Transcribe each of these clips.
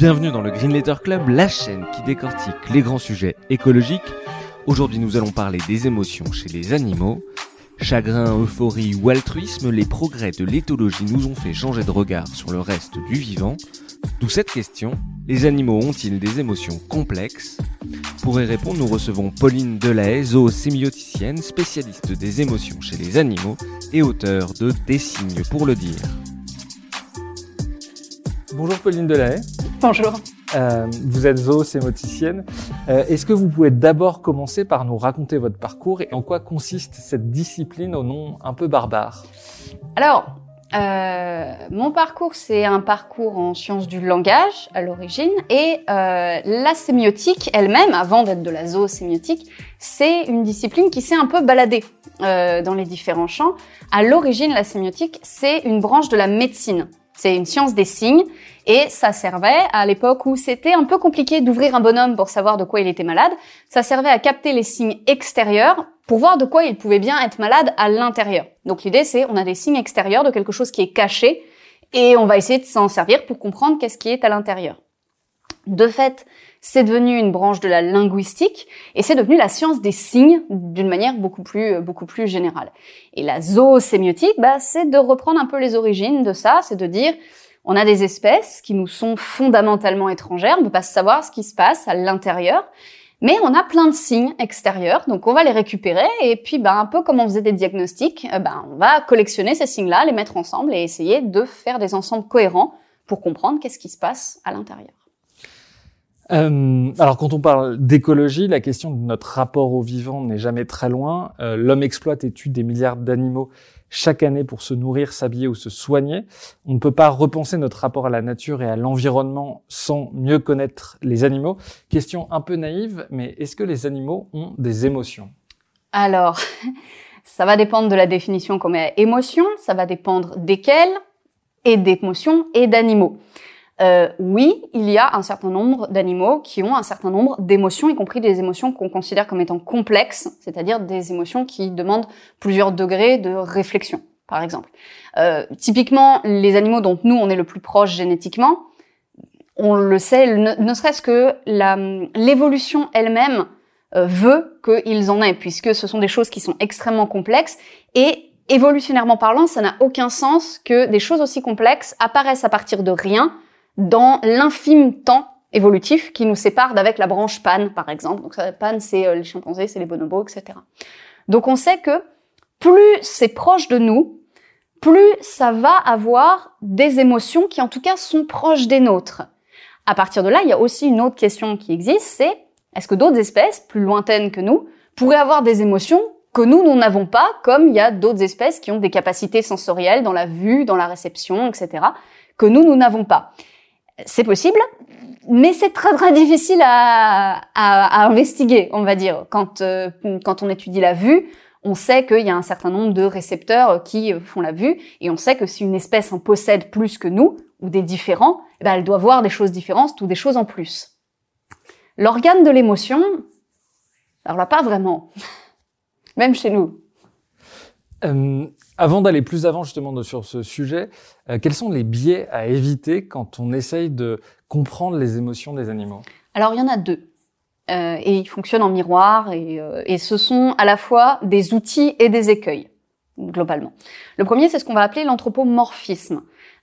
Bienvenue dans le Green Letter Club, la chaîne qui décortique les grands sujets écologiques. Aujourd'hui, nous allons parler des émotions chez les animaux. Chagrin, euphorie ou altruisme, les progrès de l'éthologie nous ont fait changer de regard sur le reste du vivant. D'où cette question, les animaux ont-ils des émotions complexes? Pour y répondre, nous recevons Pauline Delahaye, zoosémioticienne, spécialiste des émotions chez les animaux et auteur de Des signes pour le dire. Bonjour Pauline Delahaye. Bonjour. Euh, vous êtes zoosémoticienne. Euh, Est-ce que vous pouvez d'abord commencer par nous raconter votre parcours et en quoi consiste cette discipline au nom un peu barbare? Alors, euh, mon parcours, c'est un parcours en sciences du langage à l'origine et euh, la sémiotique elle-même, avant d'être de la zoosémiotique, c'est une discipline qui s'est un peu baladée euh, dans les différents champs. À l'origine, la sémiotique, c'est une branche de la médecine. C'est une science des signes et ça servait à l'époque où c'était un peu compliqué d'ouvrir un bonhomme pour savoir de quoi il était malade. Ça servait à capter les signes extérieurs pour voir de quoi il pouvait bien être malade à l'intérieur. Donc l'idée c'est on a des signes extérieurs de quelque chose qui est caché et on va essayer de s'en servir pour comprendre qu'est-ce qui est à l'intérieur. De fait, c'est devenu une branche de la linguistique et c'est devenu la science des signes d'une manière beaucoup plus beaucoup plus générale. Et la zoosémiotique, bah, c'est de reprendre un peu les origines de ça, c'est de dire on a des espèces qui nous sont fondamentalement étrangères, on ne peut pas savoir ce qui se passe à l'intérieur, mais on a plein de signes extérieurs, donc on va les récupérer et puis bah, un peu comme on faisait des diagnostics, bah, on va collectionner ces signes-là, les mettre ensemble et essayer de faire des ensembles cohérents pour comprendre qu'est-ce qui se passe à l'intérieur. Euh, alors quand on parle d'écologie, la question de notre rapport au vivant n'est jamais très loin. Euh, L'homme exploite et tue des milliards d'animaux chaque année pour se nourrir, s'habiller ou se soigner. On ne peut pas repenser notre rapport à la nature et à l'environnement sans mieux connaître les animaux. Question un peu naïve, mais est-ce que les animaux ont des émotions? Alors, ça va dépendre de la définition qu'on met à émotion, ça va dépendre desquelles, et d'émotions et d'animaux. Euh, oui, il y a un certain nombre d'animaux qui ont un certain nombre d'émotions, y compris des émotions qu'on considère comme étant complexes, c'est-à-dire des émotions qui demandent plusieurs degrés de réflexion, par exemple. Euh, typiquement, les animaux dont nous on est le plus proche génétiquement, on le sait, ne, serait-ce que l'évolution elle-même euh, veut qu'ils en aient, puisque ce sont des choses qui sont extrêmement complexes et évolutionnairement parlant, ça n'a aucun sens que des choses aussi complexes apparaissent à partir de rien dans l'infime temps évolutif qui nous sépare d'avec la branche Pan, par exemple. Donc, Pan, c'est euh, les chimpanzés, c'est les bonobos, etc. Donc, on sait que plus c'est proche de nous, plus ça va avoir des émotions qui, en tout cas, sont proches des nôtres. À partir de là, il y a aussi une autre question qui existe, c'est est-ce que d'autres espèces, plus lointaines que nous, pourraient avoir des émotions que nous, nous n'avons pas, comme il y a d'autres espèces qui ont des capacités sensorielles dans la vue, dans la réception, etc., que nous, nous n'avons pas? C'est possible, mais c'est très très difficile à, à, investiguer, on va dire. Quand, euh, quand on étudie la vue, on sait qu'il y a un certain nombre de récepteurs qui font la vue, et on sait que si une espèce en possède plus que nous, ou des différents, eh ben elle doit voir des choses différentes ou des choses en plus. L'organe de l'émotion, alors là, pas vraiment. Même chez nous. Euh, avant d'aller plus avant justement sur ce sujet, euh, quels sont les biais à éviter quand on essaye de comprendre les émotions des animaux? Alors il y en a deux. Euh, et ils fonctionnent en miroir et, euh, et, ce sont à la fois des outils et des écueils, globalement. Le premier, c'est ce qu'on va appeler l'anthropomorphisme.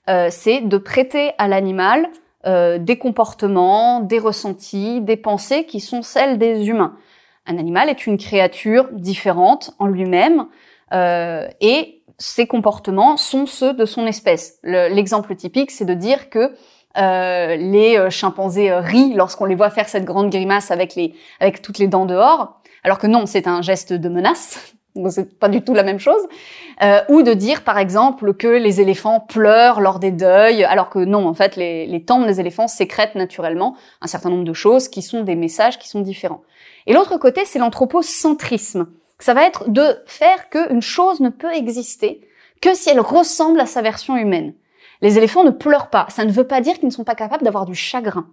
Euh, c'est de prêter à l'animal euh, des comportements, des ressentis, des pensées qui sont celles des humains. Un animal est une créature différente en lui-même et ses comportements sont ceux de son espèce. L'exemple typique, c'est de dire que euh, les chimpanzés rient lorsqu'on les voit faire cette grande grimace avec les avec toutes les dents dehors, alors que non, c'est un geste de menace. donc c'est pas du tout la même chose, euh, ou de dire par exemple que les éléphants pleurent lors des deuils, alors que non, en fait, les, les tempes des éléphants sécrètent naturellement un certain nombre de choses qui sont des messages qui sont différents. Et l'autre côté, c'est l'anthropocentrisme. Ça va être de faire qu'une chose ne peut exister que si elle ressemble à sa version humaine. Les éléphants ne pleurent pas. Ça ne veut pas dire qu'ils ne sont pas capables d'avoir du chagrin.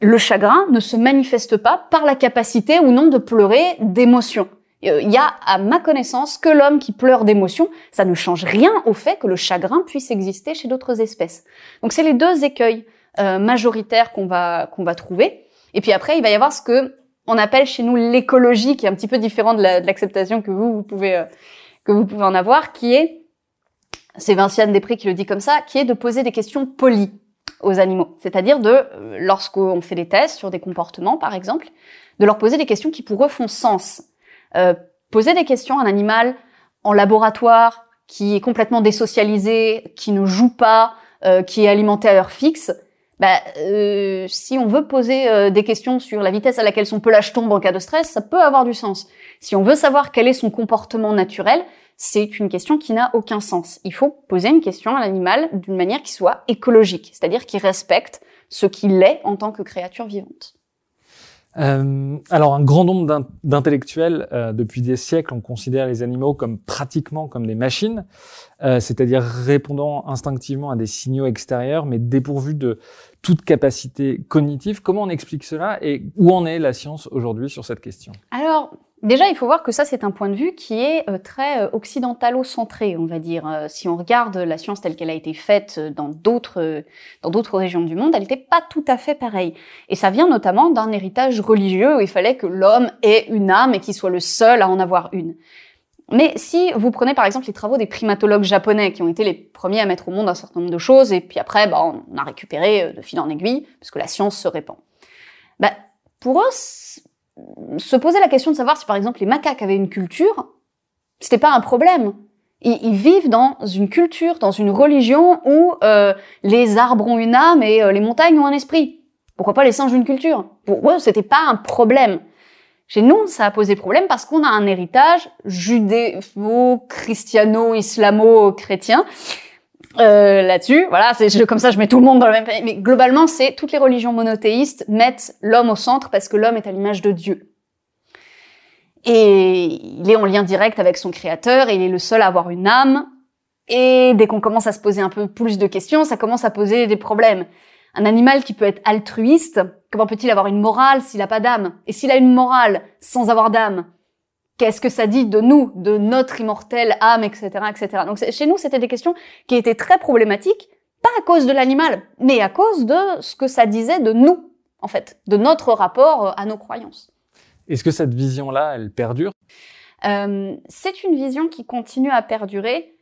Le chagrin ne se manifeste pas par la capacité ou non de pleurer d'émotion. Euh, il y a, à ma connaissance, que l'homme qui pleure d'émotion, ça ne change rien au fait que le chagrin puisse exister chez d'autres espèces. Donc c'est les deux écueils euh, majoritaires qu'on va qu'on va trouver. Et puis après, il va y avoir ce que on appelle chez nous l'écologie, qui est un petit peu différent de l'acceptation que vous vous pouvez euh, que vous pouvez en avoir, qui est c'est Vinciane Després qui le dit comme ça, qui est de poser des questions polies aux animaux. C'est-à-dire de, euh, lorsqu'on fait des tests sur des comportements, par exemple, de leur poser des questions qui pour eux font sens. Euh, poser des questions à un animal en laboratoire, qui est complètement désocialisé, qui ne joue pas, euh, qui est alimenté à heure fixe, bah, euh, si on veut poser euh, des questions sur la vitesse à laquelle son pelage tombe en cas de stress, ça peut avoir du sens. Si on veut savoir quel est son comportement naturel, c'est une question qui n'a aucun sens. Il faut poser une question à l'animal d'une manière qui soit écologique, c'est-à-dire qui respecte ce qu'il est en tant que créature vivante. Euh, alors, un grand nombre d'intellectuels, euh, depuis des siècles, on considère les animaux comme pratiquement comme des machines, euh, c'est-à-dire répondant instinctivement à des signaux extérieurs, mais dépourvus de toute capacité cognitive. Comment on explique cela et où en est la science aujourd'hui sur cette question? Alors, Déjà, il faut voir que ça, c'est un point de vue qui est euh, très euh, occidentalo-centré, on va dire. Euh, si on regarde la science telle qu'elle a été faite dans d'autres dans d'autres régions du monde, elle n'était pas tout à fait pareille. Et ça vient notamment d'un héritage religieux où il fallait que l'homme ait une âme et qu'il soit le seul à en avoir une. Mais si vous prenez par exemple les travaux des primatologues japonais qui ont été les premiers à mettre au monde un certain nombre de choses, et puis après, bah, on a récupéré de fil en aiguille, parce que la science se répand. Bah, pour eux, se poser la question de savoir si par exemple les macaques avaient une culture, c'était pas un problème. Ils, vivent dans une culture, dans une religion où euh, les arbres ont une âme et euh, les montagnes ont un esprit. Pourquoi pas les singes une culture? Pour eux, c'était pas un problème. Chez nous, ça a posé problème parce qu'on a un héritage judéo-christiano-islamo-chrétien euh, là-dessus. Voilà, c'est comme ça, je mets tout le monde dans le même pays. Mais globalement, c'est toutes les religions monothéistes mettent l'homme au centre parce que l'homme est à l'image de Dieu. Et il est en lien direct avec son créateur et il est le seul à avoir une âme. Et dès qu'on commence à se poser un peu plus de questions, ça commence à poser des problèmes. Un animal qui peut être altruiste, comment peut-il avoir une morale s'il n'a pas d'âme? Et s'il a une morale sans avoir d'âme, qu'est-ce que ça dit de nous, de notre immortelle âme, etc., etc. Donc chez nous, c'était des questions qui étaient très problématiques, pas à cause de l'animal, mais à cause de ce que ça disait de nous, en fait, de notre rapport euh, à nos croyances. Est-ce que cette vision-là, elle perdure? Euh, C'est une vision qui continue à perdurer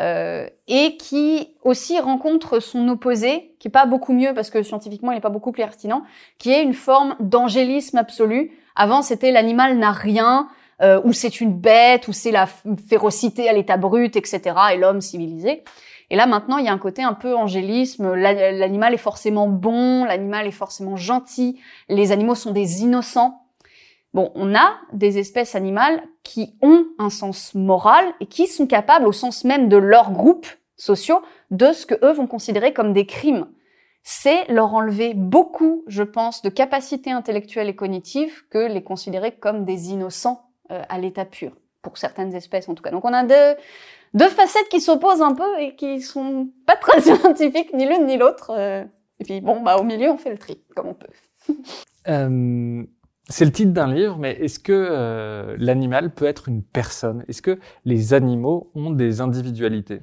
euh, et qui aussi rencontre son opposé, qui est pas beaucoup mieux parce que scientifiquement il n'est pas beaucoup plus pertinent, qui est une forme d'angélisme absolu. Avant c'était l'animal n'a rien, euh, où c'est une bête, où c'est la férocité à l'état brut, etc. et l'homme civilisé. Et là maintenant, il y a un côté un peu angélisme. L'animal est forcément bon, l'animal est forcément gentil, les animaux sont des innocents. Bon, on a des espèces animales qui ont un sens moral et qui sont capables, au sens même de leur groupe sociaux, de ce que eux vont considérer comme des crimes. C'est leur enlever beaucoup, je pense, de capacités intellectuelles et cognitives que les considérer comme des innocents à l'état pur, pour certaines espèces en tout cas. Donc on a deux, deux facettes qui s'opposent un peu et qui sont pas très scientifiques, ni l'une ni l'autre. Euh. et puis bon, bah au milieu, on fait le tri, comme on peut. euh, c'est le titre d'un livre, mais est-ce que euh, l'animal peut être une personne? Est-ce que les animaux ont des individualités?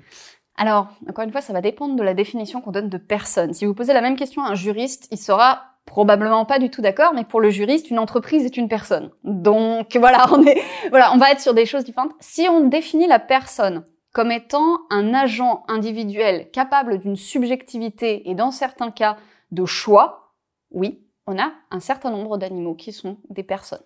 Alors, encore une fois, ça va dépendre de la définition qu'on donne de personne. Si vous posez la même question à un juriste, il sera probablement pas du tout d'accord, mais pour le juriste, une entreprise est une personne. Donc voilà, on est, voilà, on va être sur des choses différentes. Si on définit la personne comme étant un agent individuel capable d'une subjectivité et dans certains cas de choix, oui, on a un certain nombre d'animaux qui sont des personnes.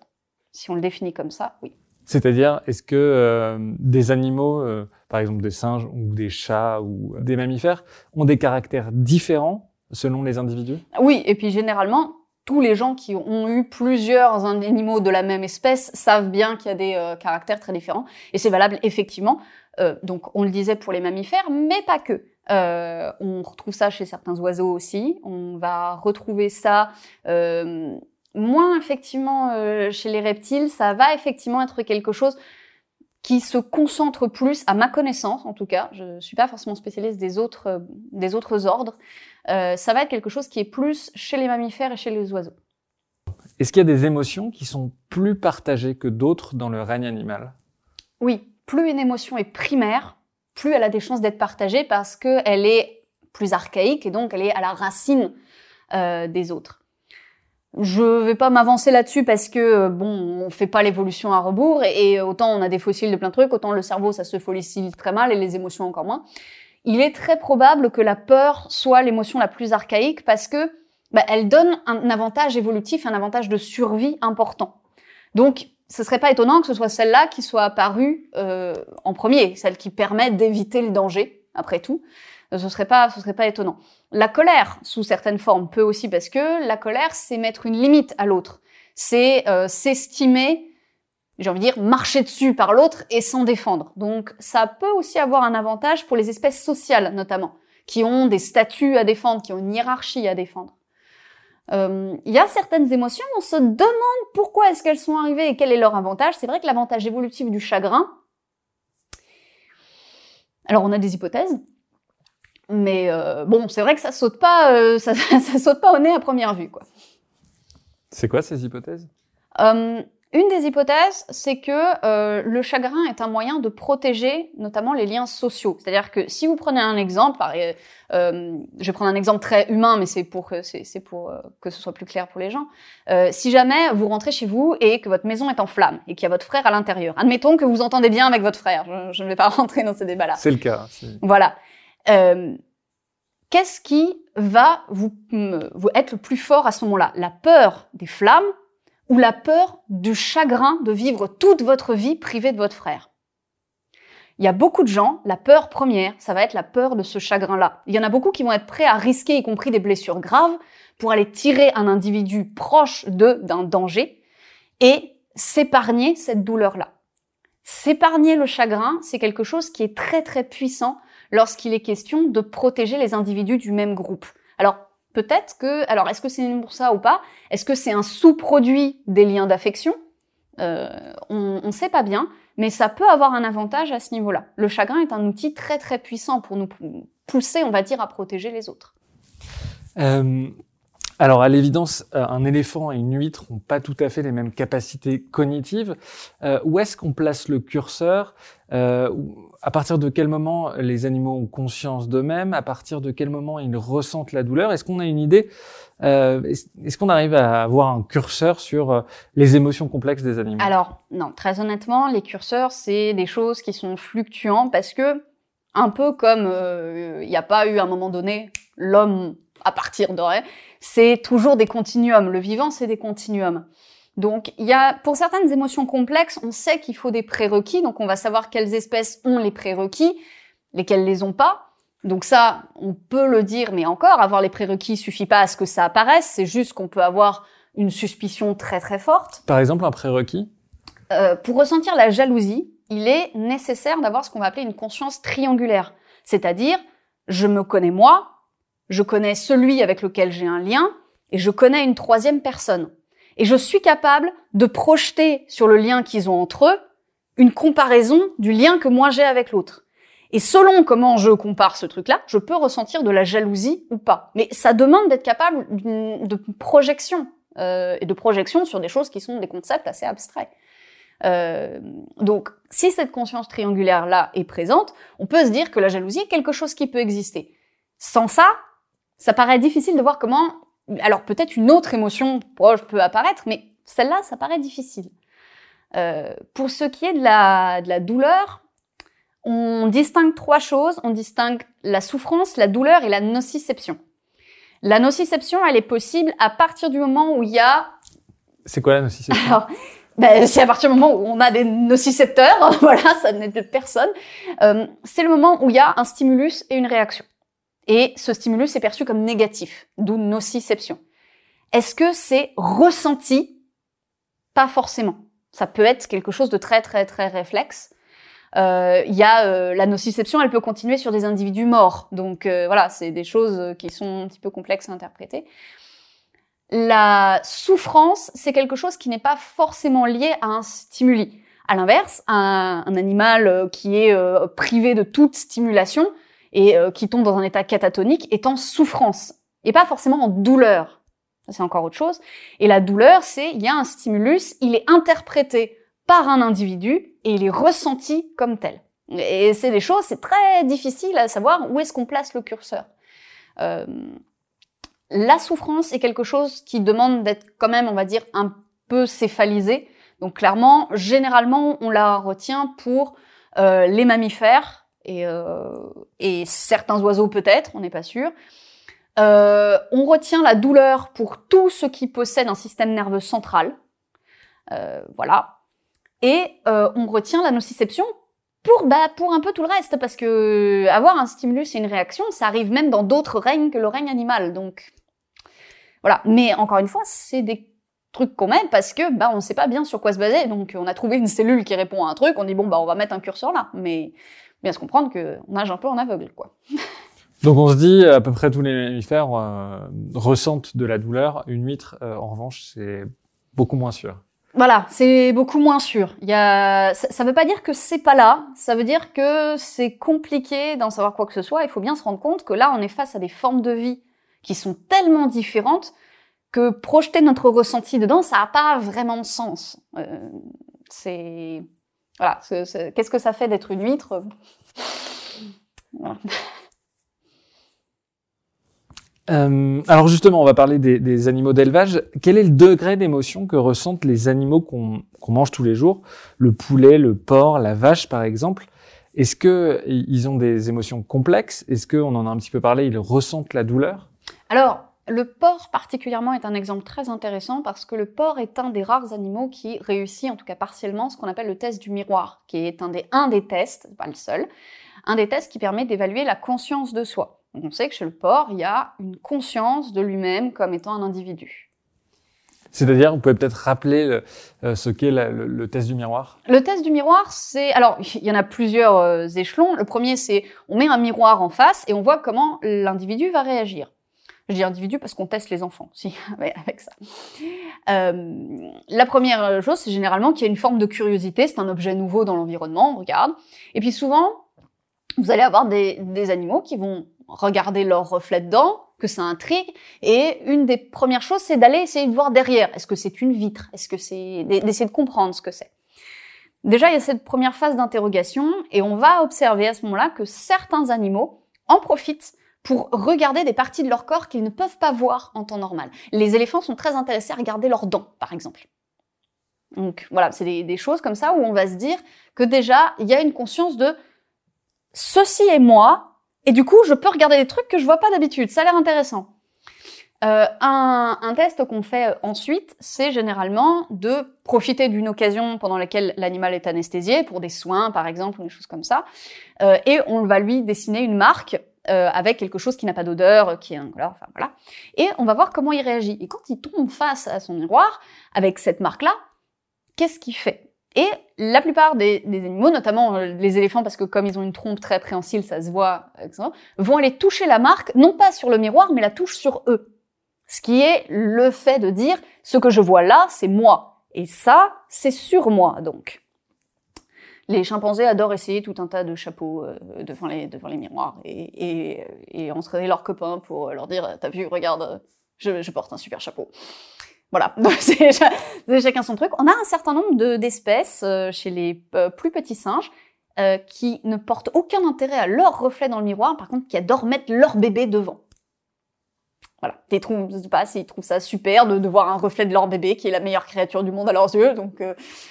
Si on le définit comme ça, oui. C'est-à-dire, est-ce que euh, des animaux, euh, par exemple des singes ou des chats ou des mammifères, ont des caractères différents selon les individus? Oui, et puis généralement, tous les gens qui ont eu plusieurs animaux de la même espèce savent bien qu'il y a des euh, caractères très différents. Et c'est valable effectivement. Euh, donc on le disait pour les mammifères, mais pas que. Euh, on retrouve ça chez certains oiseaux aussi. On va retrouver ça moins effectivement chez les reptiles. Ça va effectivement être quelque chose qui se concentre plus, à ma connaissance en tout cas, je suis pas forcément spécialiste des autres, euh, des autres ordres, euh, ça va être quelque chose qui est plus chez les mammifères et chez les oiseaux. Est-ce qu'il y a des émotions qui sont plus partagées que d'autres dans le règne animal? Oui, plus une émotion est primaire, plus elle a des chances d'être partagée parce qu'elle est plus archaïque et donc elle est à la racine euh, des autres. Je vais pas m'avancer là-dessus parce que euh, bon, on fait pas l'évolution à rebours et, autant on a des fossiles de plein de trucs, autant le cerveau ça se fossile très mal et les émotions encore moins. Il est très probable que la peur soit l'émotion la plus archaïque parce que bah, elle donne un avantage évolutif, un avantage de survie important. Donc, ce serait pas étonnant que ce soit celle-là qui soit apparue euh, en premier, celle qui permet d'éviter le danger, après tout. Ce serait serait pas étonnant. La colère, sous certaines formes, peut aussi parce que la colère, c'est mettre une limite à l'autre. C'est euh, s'estimer, j'ai envie de dire, marcher dessus par l'autre et s'en défendre. Donc, ça peut aussi avoir un avantage pour les espèces sociales, notamment, qui ont des statuts à défendre, qui ont une hiérarchie à défendre. Euh, Il y a certaines émotions, on se demande pourquoi est-ce qu'elles sont arrivées et quel est leur avantage. C'est vrai que l'avantage évolutif du chagrin, alors on a des hypothèses, mais euh, bon, c'est vrai que ça saute pas, euh, ça, ça, saute pas au nez à première vue, quoi. C'est quoi ces hypothèses? Euh, une des hypothèses, c'est que euh, le chagrin est un moyen de protéger notamment les liens sociaux. C'est-à-dire que si vous prenez un exemple, par- euh, euh, je vais prendre un exemple très humain, mais c'est pour que c'est c'est pour que ce soit plus clair pour les gens. Euh, si jamais vous rentrez chez vous et que votre maison est en flammes et qu'il y a votre frère à l'intérieur, admettons que vous entendez bien avec votre frère. Je, je ne vais pas rentrer dans ce débat-là. C'est le cas. c'est- Voilà. Euh, Qu'est-ce qui va vous, être le plus fort à ce moment-là? La peur des flammes ou la peur du chagrin de vivre toute votre vie privée de votre frère? Il y a beaucoup de gens, la peur première, ça va être la peur de ce chagrin-là. Il y en a beaucoup qui vont être prêts à risquer, y compris des blessures graves, pour aller tirer un individu proche d'eux d'un danger et s'épargner cette douleur-là. S'épargner le chagrin, c'est quelque chose qui est très très puissant lorsqu'il est question de protéger les individus du même groupe. Alors peut-être que, alors est-ce que c'est pour ça ou pas? Est-ce que c'est un sous-produit des liens d'affection? Euh, On ne sait pas bien, mais ça peut avoir un avantage à ce niveau-là. Le chagrin est un outil très très puissant pour nous pousser, on va dire, à protéger les autres. Euh, alors, à l'évidence, euh, un éléphant et une huître n'ont pas tout à fait les mêmes capacités cognitives. Où est-ce qu'on place le curseur? À partir de quel moment les animaux ont conscience d'eux-mêmes À partir de quel moment ils ressentent la douleur Est-ce qu'on a une idée euh, Est-ce qu'on arrive à avoir un curseur sur euh, les émotions complexes des animaux? Alors, non, très honnêtement, les curseurs, c'est des choses qui sont fluctuantes parce que, un peu comme euh, il n'y a pas eu à un moment donné l'homme à partir de c'est toujours des continuums. Le vivant, c'est des continuums. Donc, il y a, pour certaines émotions complexes, on sait qu'il faut des prérequis, donc on va savoir quelles espèces ont les prérequis, lesquelles les ont pas. Donc ça, on peut le dire, mais encore, avoir les prérequis suffit pas à ce que ça apparaisse, c'est juste qu'on peut avoir une suspicion très très forte. Par exemple, un prérequis? Euh, pour ressentir la jalousie, il est nécessaire d'avoir ce qu'on va appeler une conscience triangulaire. C'est-à-dire, je me connais moi, je connais celui avec lequel j'ai un lien, et je connais une troisième personne. Et je suis capable de projeter sur le lien qu'ils ont entre eux une comparaison du lien que moi j'ai avec l'autre. Et selon comment je compare ce truc-là, je peux ressentir de la jalousie ou pas. Mais ça demande d'être capable de projection, euh, et de projection sur des choses qui sont des concepts assez abstraits. Euh, donc, si cette conscience triangulaire-là est présente, on peut se dire que la jalousie est quelque chose qui peut exister. Sans ça, ça paraît difficile de voir comment... Alors peut-être une autre émotion proche peut apparaître, mais celle-là, ça paraît difficile. Euh, pour ce qui est de la, de la douleur, on distingue trois choses. On distingue la souffrance, la douleur et la nociception. La nociception, elle est possible à partir du moment où il y a C'est quoi la nociception? Alors, ben, c'est à partir du moment où on a des nocicepteurs, voilà, ça n'est de personne. Euh, c'est le moment où il y a un stimulus et une réaction. Et ce stimulus est perçu comme négatif, d'où nociception. Est-ce que c'est ressenti? Pas forcément. Ça peut être quelque chose de très très très réflexe. Euh, Il y a euh, la nociception, elle peut continuer sur des individus morts. Donc euh, voilà, c'est des choses qui sont un petit peu complexes à interpréter. La souffrance, c'est quelque chose qui n'est pas forcément lié à un stimuli. À l'inverse, un, animal qui est privé de toute stimulation et qui tombe dans un état catatonique est en souffrance et pas forcément en douleur. c'est encore autre chose. Et la douleur, c'est il y a un stimulus, il est interprété par un individu et il est ressenti comme tel. Et c'est des choses, c'est très difficile à savoir où est-ce qu'on place le curseur. Euh, la souffrance est quelque chose qui demande d'être quand même, on va dire, un peu céphalisé. Donc clairement, généralement, on la retient pour euh, les mammifères et, euh, et certains oiseaux peut-être, on n'est pas sûr. Euh, on retient la douleur pour tout ce qui possède un système nerveux central. Euh, voilà. Et on retient la nociception pour, bah, pour un peu tout le reste, parce que avoir un stimulus et une réaction, ça arrive même dans d'autres règnes que le règne animal. Donc voilà. Mais encore une fois, c'est des trucs qu'on met parce que bah on sait pas bien sur quoi se baser. Donc on a trouvé une cellule qui répond à un truc, on dit bon bah on va mettre un curseur là. Mais bien se comprendre qu'on nage un peu en aveugle quoi. Donc on se dit à peu près tous les mammifères euh, ressentent de la douleur. Une huître, euh, en revanche, c'est beaucoup moins sûr. Voilà, c'est beaucoup moins sûr. Il y a, ça, ne veut pas dire que c'est pas là. Ça veut dire que c'est compliqué d'en savoir quoi que ce soit. Il faut bien se rendre compte que là, on est face à des formes de vie qui sont tellement différentes que projeter notre ressenti dedans, ça n'a pas vraiment de sens. Euh, c'est voilà, qu'est-ce que ça fait d'être une huître? Voilà. Euh, alors justement, on va parler des, des animaux d'élevage. Quel est le degré d'émotion que ressentent les animaux qu'on mange tous les jours? Le poulet, le porc, la vache, par exemple. Est-ce que ils ont des émotions complexes? Est-ce qu'on en a un petit peu parlé Ils ressentent la douleur? Alors, le porc particulièrement est un exemple très intéressant parce que le porc est un des rares animaux qui réussit, en tout cas partiellement, ce qu'on appelle le test du miroir, qui est un des, un des tests, pas le seul, un des tests qui permet d'évaluer la conscience de soi. Donc on sait que chez le porc, il y a une conscience de lui-même comme étant un individu. C'est-à-dire, vous pouvez peut-être rappeler euh, ce qu'est le, test du miroir? Le test du miroir, c'est... Alors, il y en a plusieurs euh, échelons. Le premier, c'est on met un miroir en face et on voit comment l'individu va réagir. Je dis individu parce qu'on teste les enfants, si, avec ça. Euh, la première chose, c'est généralement qu'il y a une forme de curiosité. C'est un objet nouveau dans l'environnement, on regarde. Et puis souvent, vous allez avoir des, des animaux qui vont regarder leur reflet dedans, que ça intrigue. Et une des premières choses, c'est d'aller essayer de voir derrière. Est-ce que c'est une vitre? Est-ce que c'est d'essayer de comprendre ce que c'est? Déjà, il y a cette première phase d'interrogation et on va observer à ce moment-là que certains animaux en profitent pour regarder des parties de leur corps qu'ils ne peuvent pas voir en temps normal. Les éléphants sont très intéressés à regarder leurs dents, par exemple. Donc voilà, c'est des, choses comme ça où on va se dire que déjà, il y a une conscience de ceci est moi, et du coup, je peux regarder des trucs que je vois pas d'habitude. Ça a l'air intéressant. Euh, un, un, test qu'on fait ensuite, c'est généralement de profiter d'une occasion pendant laquelle l'animal est anesthésié, pour des soins par exemple, ou des choses comme ça, euh, et on va lui dessiner une marque euh, avec quelque chose qui n'a pas d'odeur, qui est incolore, enfin voilà, et on va voir comment il réagit. Et quand il tombe face à son miroir, avec cette marque-là, qu'est-ce qu'il fait? Et la plupart des, animaux, notamment euh, les éléphants, parce que comme ils ont une trompe très préhensile, ça se voit, vont aller toucher la marque, non pas sur le miroir, mais la touche sur eux. Ce qui est le fait de dire, ce que je vois là, c'est moi. Et ça, c'est sur moi, donc. Les chimpanzés adorent essayer tout un tas de chapeaux euh, devant, les, miroirs et, entraîner leurs copains pour leur dire, t'as vu, regarde, je, porte un super chapeau. Voilà, c'est chacun son truc. On a un certain nombre d'espèces euh, chez les euh, plus petits singes euh, qui ne portent aucun intérêt à leur reflet dans le miroir, par contre qui adorent mettre leur bébé devant. Voilà, ils trouvent, je sais pas s'ils trouvent ça super de, de, voir un reflet de leur bébé qui est la meilleure créature du monde à leurs yeux, donc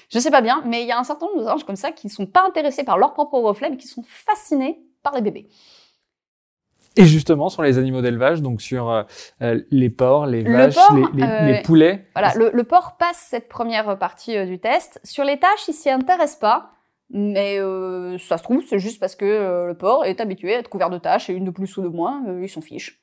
je sais pas bien, mais il y a un certain nombre de singes comme ça qui sont pas intéressés par leur propre reflet, mais qui sont fascinés par les bébés. Et justement, sur les animaux d'élevage, donc sur euh, euh, les porcs, les vaches, les, les, les, poulets. Voilà, le, le, porc passe cette première partie euh, du test. Sur les tâches, il s'y intéresse pas. Mais ça se trouve, c'est juste parce que le porc est habitué à être couvert de tâches et une de plus ou de moins, il s'en fiche.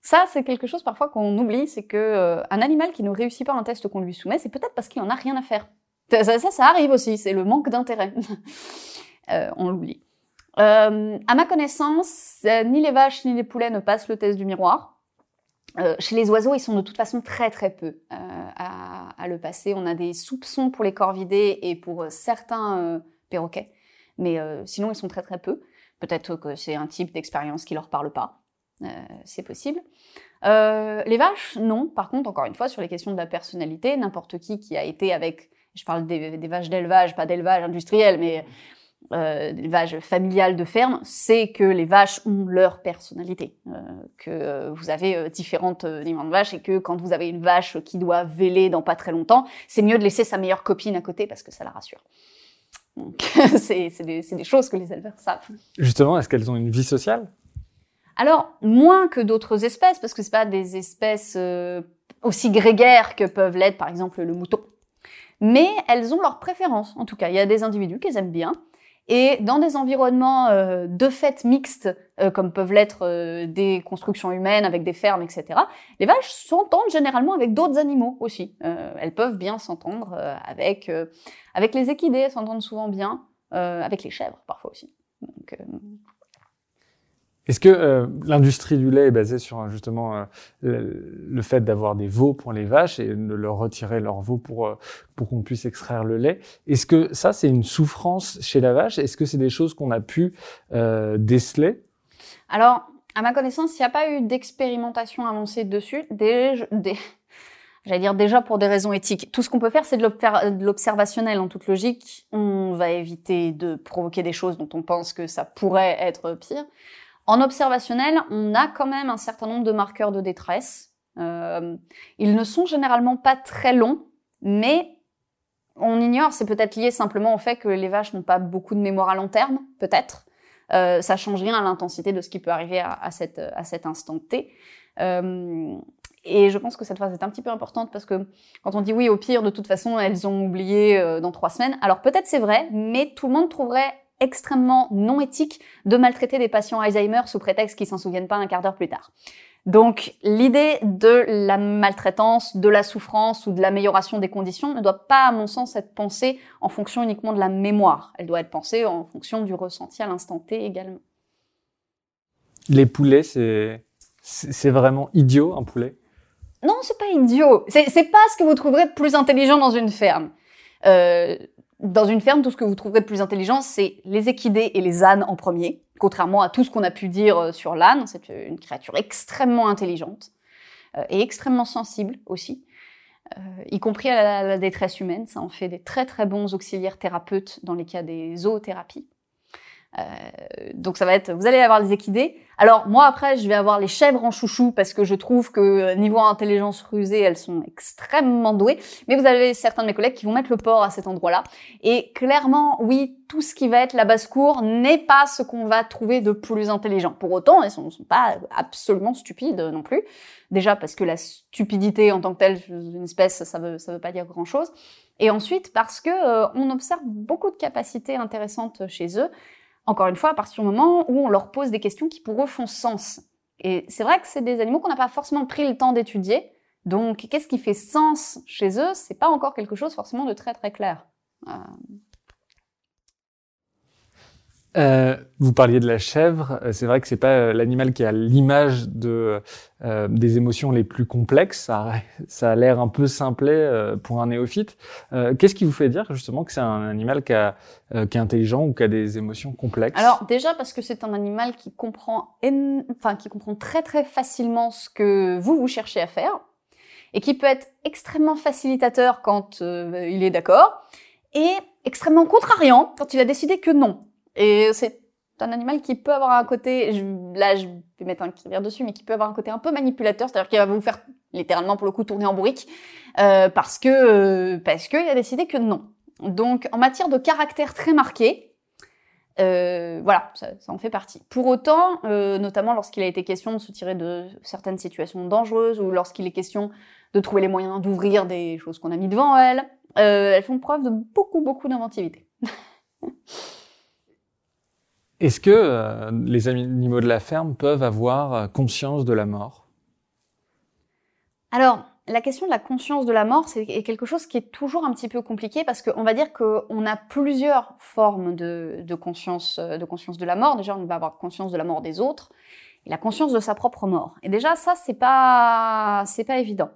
Ça, c'est quelque chose parfois qu'on oublie, c'est que euh, un animal qui ne réussit pas un test qu'on lui soumet, c'est peut-être parce qu'il en a rien à faire. Ça, ça, arrive aussi, c'est le manque d'intérêt. euh, on l'oublie. Euh, à ma connaissance, euh, ni les vaches ni les poulets ne passent le test du miroir. Chez les oiseaux, ils sont de toute façon très très peu à, le passer. On a des soupçons pour les corvidés et pour certains perroquets, mais sinon ils sont très très peu. Peut-être que c'est un type d'expérience qui leur parle pas. C'est possible. les vaches, non. Par contre, encore une fois, sur les questions de la personnalité, n'importe qui qui a été avec, je parle des, vaches d'élevage, pas d'élevage industriel, mais euh, l'élevage familial de ferme, c'est que les vaches ont leur personnalité, euh, que vous avez euh, différentes aliments de vaches et que quand vous avez une vache qui doit véler dans pas très longtemps, c'est mieux de laisser sa meilleure copine à côté parce que ça la rassure. Donc c'est des, choses que les éleveurs savent. Justement, est-ce qu'elles ont une vie sociale? Alors moins que d'autres espèces parce que c'est pas des espèces euh, aussi grégaires que peuvent l'être par exemple le mouton. Mais elles ont leurs préférences. En tout cas, il y a des individus qu'elles aiment bien et dans des environnements euh, de fait mixtes, euh, comme peuvent l'être euh, des constructions humaines avec des fermes, etc., les vaches s'entendent généralement avec d'autres animaux aussi. Euh, elles peuvent bien s'entendre euh, avec, avec les équidés, s'entendent souvent bien, avec les chèvres parfois aussi. Donc, est-ce que euh, l'industrie du lait est basée sur justement euh, le, fait d'avoir des veaux pour les vaches et de leur retirer leurs veaux pour euh, pour qu'on puisse extraire le lait? Est-ce que ça c'est une souffrance chez la vache? Est-ce que c'est des choses qu'on a pu déceler? Alors, à ma connaissance, il n'y a pas eu d'expérimentation avancée dessus. Des, des, J'allais dire déjà pour des raisons éthiques. Tout ce qu'on peut faire, c'est de l'observationnel en toute logique. On va éviter de provoquer des choses dont on pense que ça pourrait être pire. En observationnel, on a quand même un certain nombre de marqueurs de détresse. Euh, ils ne sont généralement pas très longs, mais on ignore, c'est peut-être lié simplement au fait que les vaches n'ont pas beaucoup de mémoire à long terme, peut-être. Euh, ça change rien à l'intensité de ce qui peut arriver à, cet instant T. Euh, et je pense que cette phase est un petit peu importante parce que quand on dit oui, au pire, de toute façon, elles ont oublié euh, dans trois semaines. Alors peut-être c'est vrai, mais tout le monde trouverait extrêmement non éthique de maltraiter des patients Alzheimer sous prétexte qu'ils s'en souviennent pas un quart d'heure plus tard. Donc l'idée de la maltraitance, de la souffrance ou de l'amélioration des conditions ne doit pas, à mon sens, être pensée en fonction uniquement de la mémoire. Elle doit être pensée en fonction du ressenti à l'instant T également. Les poulets, c'est c'est vraiment idiot un poulet? Non, c'est pas idiot. C'est pas ce que vous trouverez de plus intelligent dans une ferme. Euh, dans une ferme, tout ce que vous trouverez de plus intelligent, c'est les équidés et les ânes en premier, contrairement à tout ce qu'on a pu dire euh, sur l'âne. C'est une créature extrêmement intelligente euh, et extrêmement sensible aussi, euh, y compris à la, à la, détresse humaine. Ça en fait des très très bons auxiliaires thérapeutes dans les cas des zoothérapies. Euh, donc ça va être, vous allez avoir les équidés. Alors moi après, je vais avoir les chèvres en chouchou parce que je trouve que euh, niveau intelligence rusée, elles sont extrêmement douées. Mais vous avez certains de mes collègues qui vont mettre le porc à cet endroit-là. Et clairement, oui, tout ce qui va être la basse-cour n'est pas ce qu'on va trouver de plus intelligent. Pour autant, elles sont, sont pas absolument stupides non plus. Déjà parce que la stupidité en tant que telle, une espèce, ça veut, ça veut pas dire grand-chose. Et ensuite parce que euh, on observe beaucoup de capacités intéressantes chez eux encore une fois, à partir du moment où on leur pose des questions qui pour eux font sens. Et c'est vrai que c'est des animaux qu'on n'a pas forcément pris le temps d'étudier. Donc, qu'est-ce qui fait sens chez eux? C'est pas encore quelque chose forcément de très très clair. Euh... Euh, vous parliez de la chèvre. C'est vrai que c'est pas l'animal qui a l'image de euh, des émotions les plus complexes. Ça, ça a l'air un peu simplet euh, pour un néophyte. Euh, Qu'est-ce qui vous fait dire justement que c'est un animal qui, a, euh, qui est intelligent ou qui a des émotions complexes? Alors déjà parce que c'est un animal qui comprend, enfin qui comprend très très facilement ce que vous vous cherchez à faire et qui peut être extrêmement facilitateur quand il est d'accord et extrêmement contrariant quand il a décidé que non. Et c'est un animal qui peut avoir un côté, là je vais mettre un crivière dessus, mais qui peut avoir un côté un peu manipulateur, c'est-à-dire qu'il va vous faire littéralement pour le coup tourner en bourrique, euh, parce que euh, parce qu'il a décidé que non. Donc en matière de caractère très marqué, euh, voilà, ça, en fait partie. Pour autant, euh, notamment lorsqu'il a été question de se tirer de certaines situations dangereuses ou lorsqu'il est question de trouver les moyens d'ouvrir des choses qu'on a mis devant elles, elles font preuve de beaucoup beaucoup d'inventivité. Est-ce que euh, les animaux de la ferme peuvent avoir conscience de la mort? Alors, la question de la conscience de la mort, c'est quelque chose qui est toujours un petit peu compliqué parce qu'on va dire qu'on a plusieurs formes de, conscience, de conscience de la mort. Déjà, on va avoir conscience de la mort des autres et la conscience de sa propre mort. Et déjà, ça, c'est pas, c'est pas évident.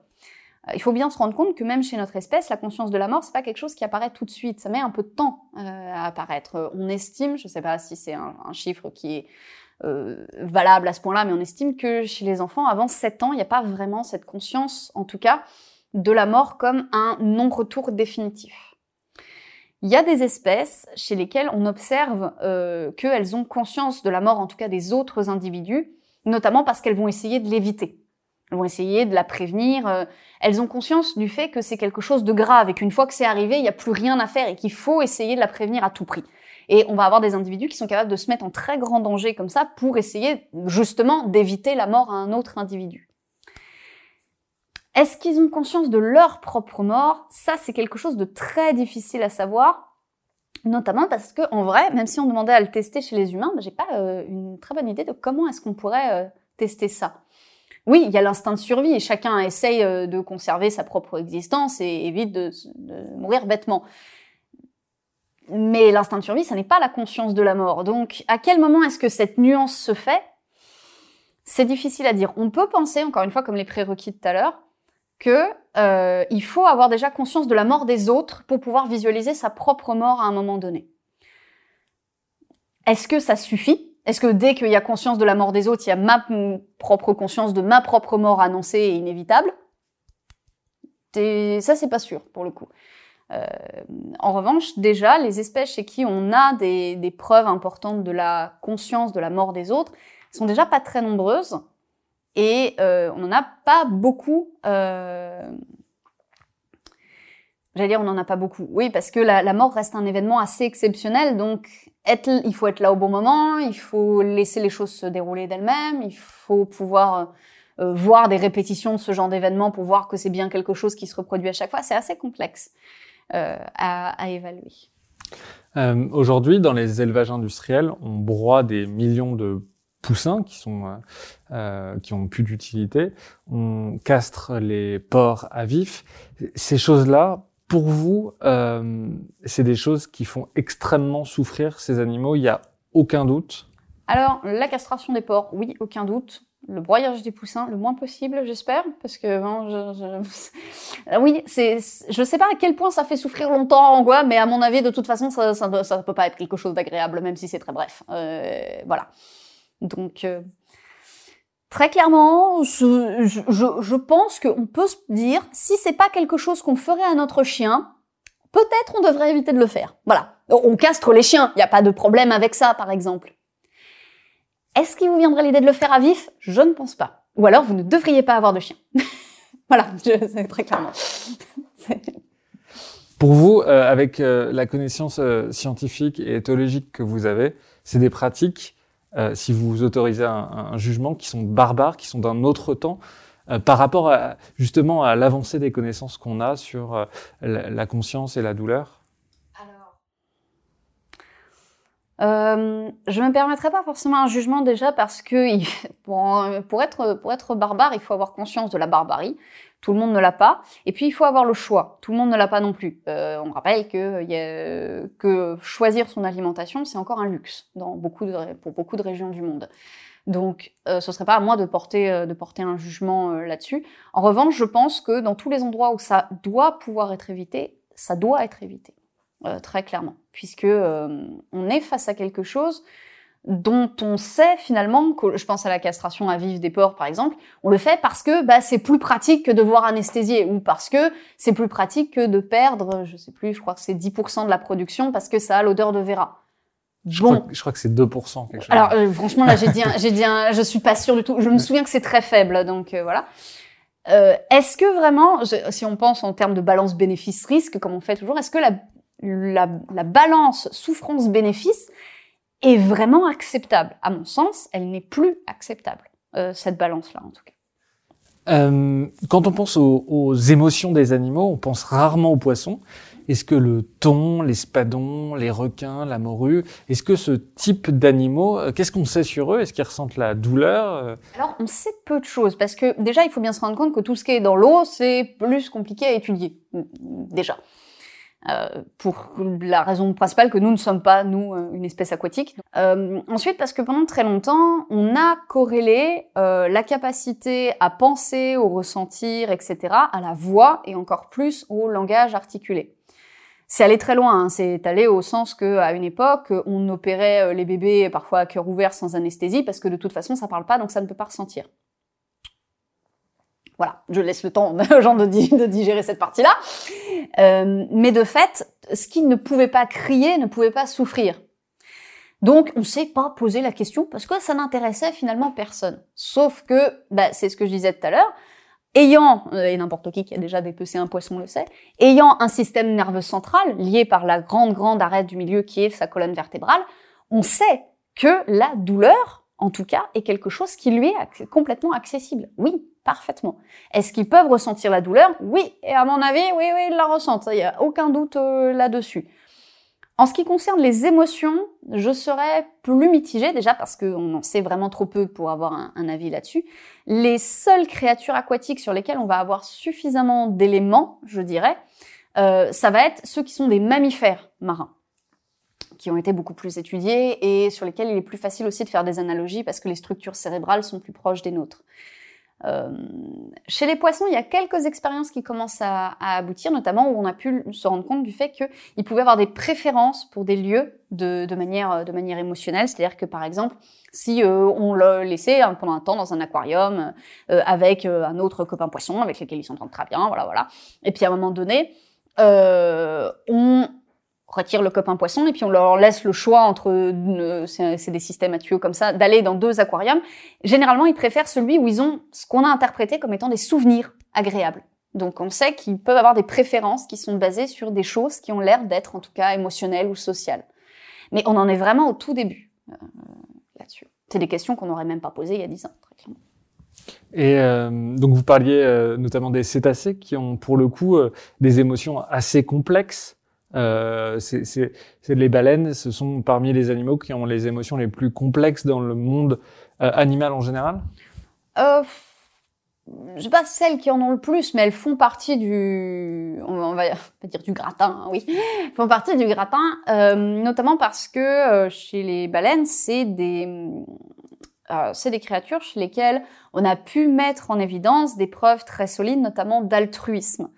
Euh, il faut bien se rendre compte que même chez notre espèce, la conscience de la mort, c'est pas quelque chose qui apparaît tout de suite. Ça met un peu de temps euh, à apparaître. On estime, je sais pas si c'est un, chiffre qui est euh, valable à ce point-là, mais on estime que chez les enfants, avant 7 ans, il n'y a pas vraiment cette conscience, en tout cas, de la mort comme un non-retour définitif. Il y a des espèces chez lesquelles on observe euh, qu'elles ont conscience de la mort, en tout cas des autres individus, notamment parce qu'elles vont essayer de l'éviter. Vont essayer de la prévenir. Euh, elles ont conscience du fait que c'est quelque chose de grave et qu'une fois que c'est arrivé, il n'y a plus rien à faire et qu'il faut essayer de la prévenir à tout prix. Et on va avoir des individus qui sont capables de se mettre en très grand danger comme ça pour essayer justement d'éviter la mort à un autre individu. Est-ce qu'ils ont conscience de leur propre mort? Ça, c'est quelque chose de très difficile à savoir, notamment parce que en vrai, même si on demandait à le tester chez les humains, ben, j'ai pas euh, une très bonne idée de comment est-ce qu'on pourrait euh, tester ça. Oui, il y a l'instinct de survie chacun essaye euh, de conserver sa propre existence et évite de mourir bêtement. Mais l'instinct de survie, ça n'est pas la conscience de la mort. Donc, à quel moment est-ce que cette nuance se fait? C'est difficile à dire. On peut penser, encore une fois, comme les prérequis de tout à l'heure, que euh, il faut avoir déjà conscience de la mort des autres pour pouvoir visualiser sa propre mort à un moment donné. Est-ce que ça suffit? Est-ce que dès qu'il y a conscience de la mort des autres, il y a ma propre conscience de ma propre mort annoncée et inévitable? Ça, c'est pas sûr pour le coup. Euh, en revanche, déjà, les espèces chez qui on a des, preuves importantes de la conscience de la mort des autres sont déjà pas très nombreuses et euh, on n'en a pas beaucoup. Euh... J'allais dire, on n'en a pas beaucoup. Oui, parce que la, mort reste un événement assez exceptionnel, donc il faut être là au bon moment, il faut laisser les choses se dérouler d'elles-mêmes, il faut pouvoir euh, voir des répétitions de ce genre d'événement pour voir que c'est bien quelque chose qui se reproduit à chaque fois. C'est assez complexe. Euh, à, évaluer. Euh, aujourd'hui, dans les élevages industriels, on broie des millions de poussins qui sont euh, qui ont plus d'utilité. On castre les porcs à vif. Ces choses-là, pour vous, c'est des choses qui font extrêmement souffrir ces animaux. Il y a aucun doute? Alors, la castration des porcs, oui, aucun doute le broyage des poussins le moins possible, j'espère, parce que je, je... oui, c'est, je sais pas à quel point ça fait souffrir longtemps, quoi, mais à mon avis, de toute façon, ça, ça, ça peut pas être quelque chose d'agréable, même si c'est très bref. Euh, voilà. Donc, euh, très clairement, je, pense qu'on peut se dire, si c'est pas quelque chose qu'on ferait à notre chien, peut-être on devrait éviter de le faire. Voilà. On castre les chiens, il n'y a pas de problème avec ça, par exemple. Est-ce qu'il vous viendrait l'idée de le faire à vif? Je ne pense pas. Ou alors, vous ne devriez pas avoir de chien. voilà, très clairement. Pour vous, euh, avec euh, la connaissance euh, scientifique et éthologique que vous avez, c'est des pratiques, si vous autorisez un, jugement, qui sont barbares, qui sont d'un autre temps, par rapport justement à l'avancée des connaissances qu'on a sur la conscience et la douleur Euh, je me permettrai pas forcément un jugement déjà parce que pour être barbare, il faut avoir conscience de la barbarie. Tout le monde ne l'a pas. Et puis il faut avoir le choix. Tout le monde ne l'a pas non plus. Euh, on rappelle que, a, que choisir son alimentation, c'est encore un luxe dans beaucoup pour beaucoup de régions du monde. Donc, euh, ce serait pas à moi de porter, euh, de porter un jugement euh, là-dessus. En revanche, je pense que dans tous les endroits où ça doit pouvoir être évité, ça doit être évité. Euh, très clairement, puisque euh, on est face à quelque chose dont on sait finalement, que, je pense à la castration à vif des porcs par exemple, on le fait parce que bah, c'est plus pratique que de voir anesthésier ou parce que c'est plus pratique que de perdre, je sais plus, je crois que c'est 10% de la production parce que ça a l'odeur de Vera. Je, crois, je crois que c'est 2%. Quelque chose. Alors euh, franchement là j'ai dit, j'ai dit, je suis pas sûre du tout. Je me souviens que c'est très faible, donc voilà. Euh, est-ce que vraiment, si on pense en termes de balance bénéfice-risque, comme on fait toujours, est-ce que la la, balance souffrance-bénéfice est vraiment acceptable. À mon sens, elle n'est plus acceptable, euh, cette balance-là en tout cas. Euh, quand on pense aux, émotions des animaux, on pense rarement aux poissons. est-ce que le thon, les spadons, les requins, la morue, est-ce que ce type d'animaux, euh, qu'est-ce qu'on sait sur eux? Est-ce qu'ils ressentent la douleur Alors, on sait peu de choses parce que déjà, il faut bien se rendre compte que tout ce qui est dans l'eau, c'est plus compliqué à étudier. Déjà. Euh, pour la raison principale que nous ne sommes pas, nous, euh, une espèce aquatique. Euh, ensuite, parce que pendant très longtemps, on a corrélé euh, la capacité à penser, au ressentir, etc., à la voix et encore plus au langage articulé. C'est allé très loin, hein. c'est allé au sens que à une époque, on opérait les bébés parfois à cœur ouvert sans anesthésie parce que de toute façon, ça parle pas, donc ça ne peut pas ressentir. Voilà, je laisse le temps aux gens de, digérer cette partie-là. Euh, mais de fait, ce qui ne pouvait pas crier ne pouvait pas souffrir. Donc, on ne s'est pas posé la question parce que ça n'intéressait finalement personne. Sauf que, bah, c'est ce que je disais tout à l'heure, ayant, euh, et n'importe qui qui a déjà dépecé un poisson le sait, ayant un système nerveux central lié par la grande, grande arête du milieu qui est sa colonne vertébrale, on sait que la douleur, en tout cas, est quelque chose qui lui est complètement accessible. Oui, parfaitement. Est-ce qu'ils peuvent ressentir la douleur? Oui, et à mon avis, oui, oui, ils la ressentent. Il n'y a aucun doute euh, là-dessus. En ce qui concerne les émotions, je serais plus mitigée déjà parce qu'on en sait vraiment trop peu pour avoir un, avis là-dessus. Les seules créatures aquatiques sur lesquelles on va avoir suffisamment d'éléments, je dirais, euh, ça va être ceux qui sont des mammifères marins qui ont été beaucoup plus étudiés et sur lesquels il est plus facile aussi de faire des analogies parce que les structures cérébrales sont plus proches des nôtres. Euh, chez les poissons, il y a quelques expériences qui commencent à, aboutir, notamment où on a pu se rendre compte du fait qu'ils pouvaient avoir des préférences pour des lieux de, manière, émotionnelle. C'est-à-dire que, par exemple, si euh, on le laissait hein, pendant un temps dans un aquarium euh, avec un autre copain poisson avec lequel ils s'entendent très bien, voilà, voilà. Et puis à un moment donné, on retire le copain poisson et puis on leur laisse le choix entre, euh, c'est des systèmes à tuyaux comme ça, d'aller dans deux aquariums. Généralement, ils préfèrent celui où ils ont ce qu'on a interprété comme étant des souvenirs agréables. Donc on sait qu'ils peuvent avoir des préférences qui sont basées sur des choses qui ont l'air d'être en tout cas émotionnelles ou sociales. Mais on en est vraiment au tout début euh, là-dessus. C'est des questions qu'on n'aurait même pas posées il y a dix ans, très clairement. Et euh, donc vous parliez notamment des cétacés qui ont pour le coup des émotions assez complexes. Euh, c'est les baleines, ce sont parmi les animaux qui ont les émotions les plus complexes dans le monde euh, animal en général? Euh, Je sais pas celles qui en ont le plus, mais elles font partie du, on va dire du gratin, hein, oui, font partie du gratin, euh, notamment parce que chez les baleines, c'est des c'est des créatures chez lesquelles on a pu mettre en évidence des preuves très solides, notamment d'altruisme.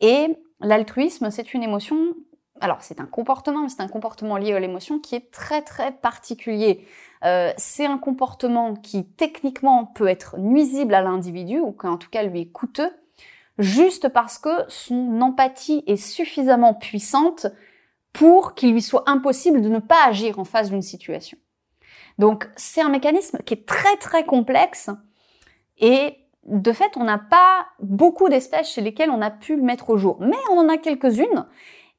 Et l'altruisme, c'est une émotion alors c'est un comportement, mais c'est un comportement lié à l'émotion qui est très très particulier. Euh, c'est un comportement qui techniquement peut être nuisible à l'individu ou qu'en tout cas lui est coûteux, juste parce que son empathie est suffisamment puissante pour qu'il lui soit impossible de ne pas agir en face d'une situation. Donc c'est un mécanisme qui est très très complexe et de fait on n'a pas beaucoup d'espèces chez lesquelles on a pu le mettre au jour, mais on en a quelques-unes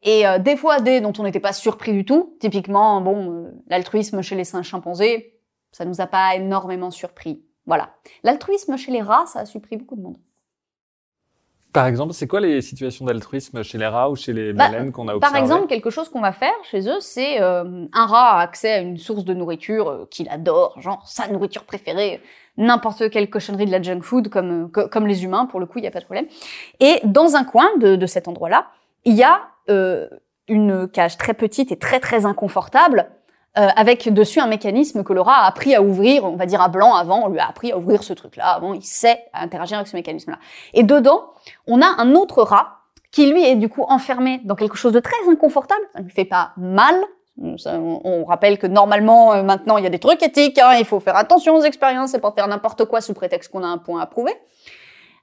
et euh, des fois, des dont on n'était pas surpris du tout. Typiquement, bon, euh, l'altruisme chez les singes chimpanzés, ça nous a pas énormément surpris. Voilà. L'altruisme chez les rats, ça a surpris beaucoup de monde. Par exemple, c'est quoi les situations d'altruisme chez les rats ou chez les bah, baleines qu'on a observées Par exemple, quelque chose qu'on va faire chez eux, c'est euh, un rat a accès à une source de nourriture qu'il adore, genre sa nourriture préférée, n'importe quelle cochonnerie de la junk food comme comme les humains pour le coup, il y a pas de problème. Et dans un coin de, de cet endroit-là, il y a euh, une cage très petite et très très inconfortable, euh, avec dessus un mécanisme que rat a appris à ouvrir, on va dire à blanc avant, on lui a appris à ouvrir ce truc-là, avant il sait interagir avec ce mécanisme-là. Et dedans, on a un autre rat qui lui est du coup enfermé dans quelque chose de très inconfortable, ça ne lui fait pas mal, on, rappelle que normalement, euh, maintenant, il y a des trucs éthiques, hein, il faut faire attention aux expériences et pas faire n'importe quoi sous prétexte qu'on a un point à prouver.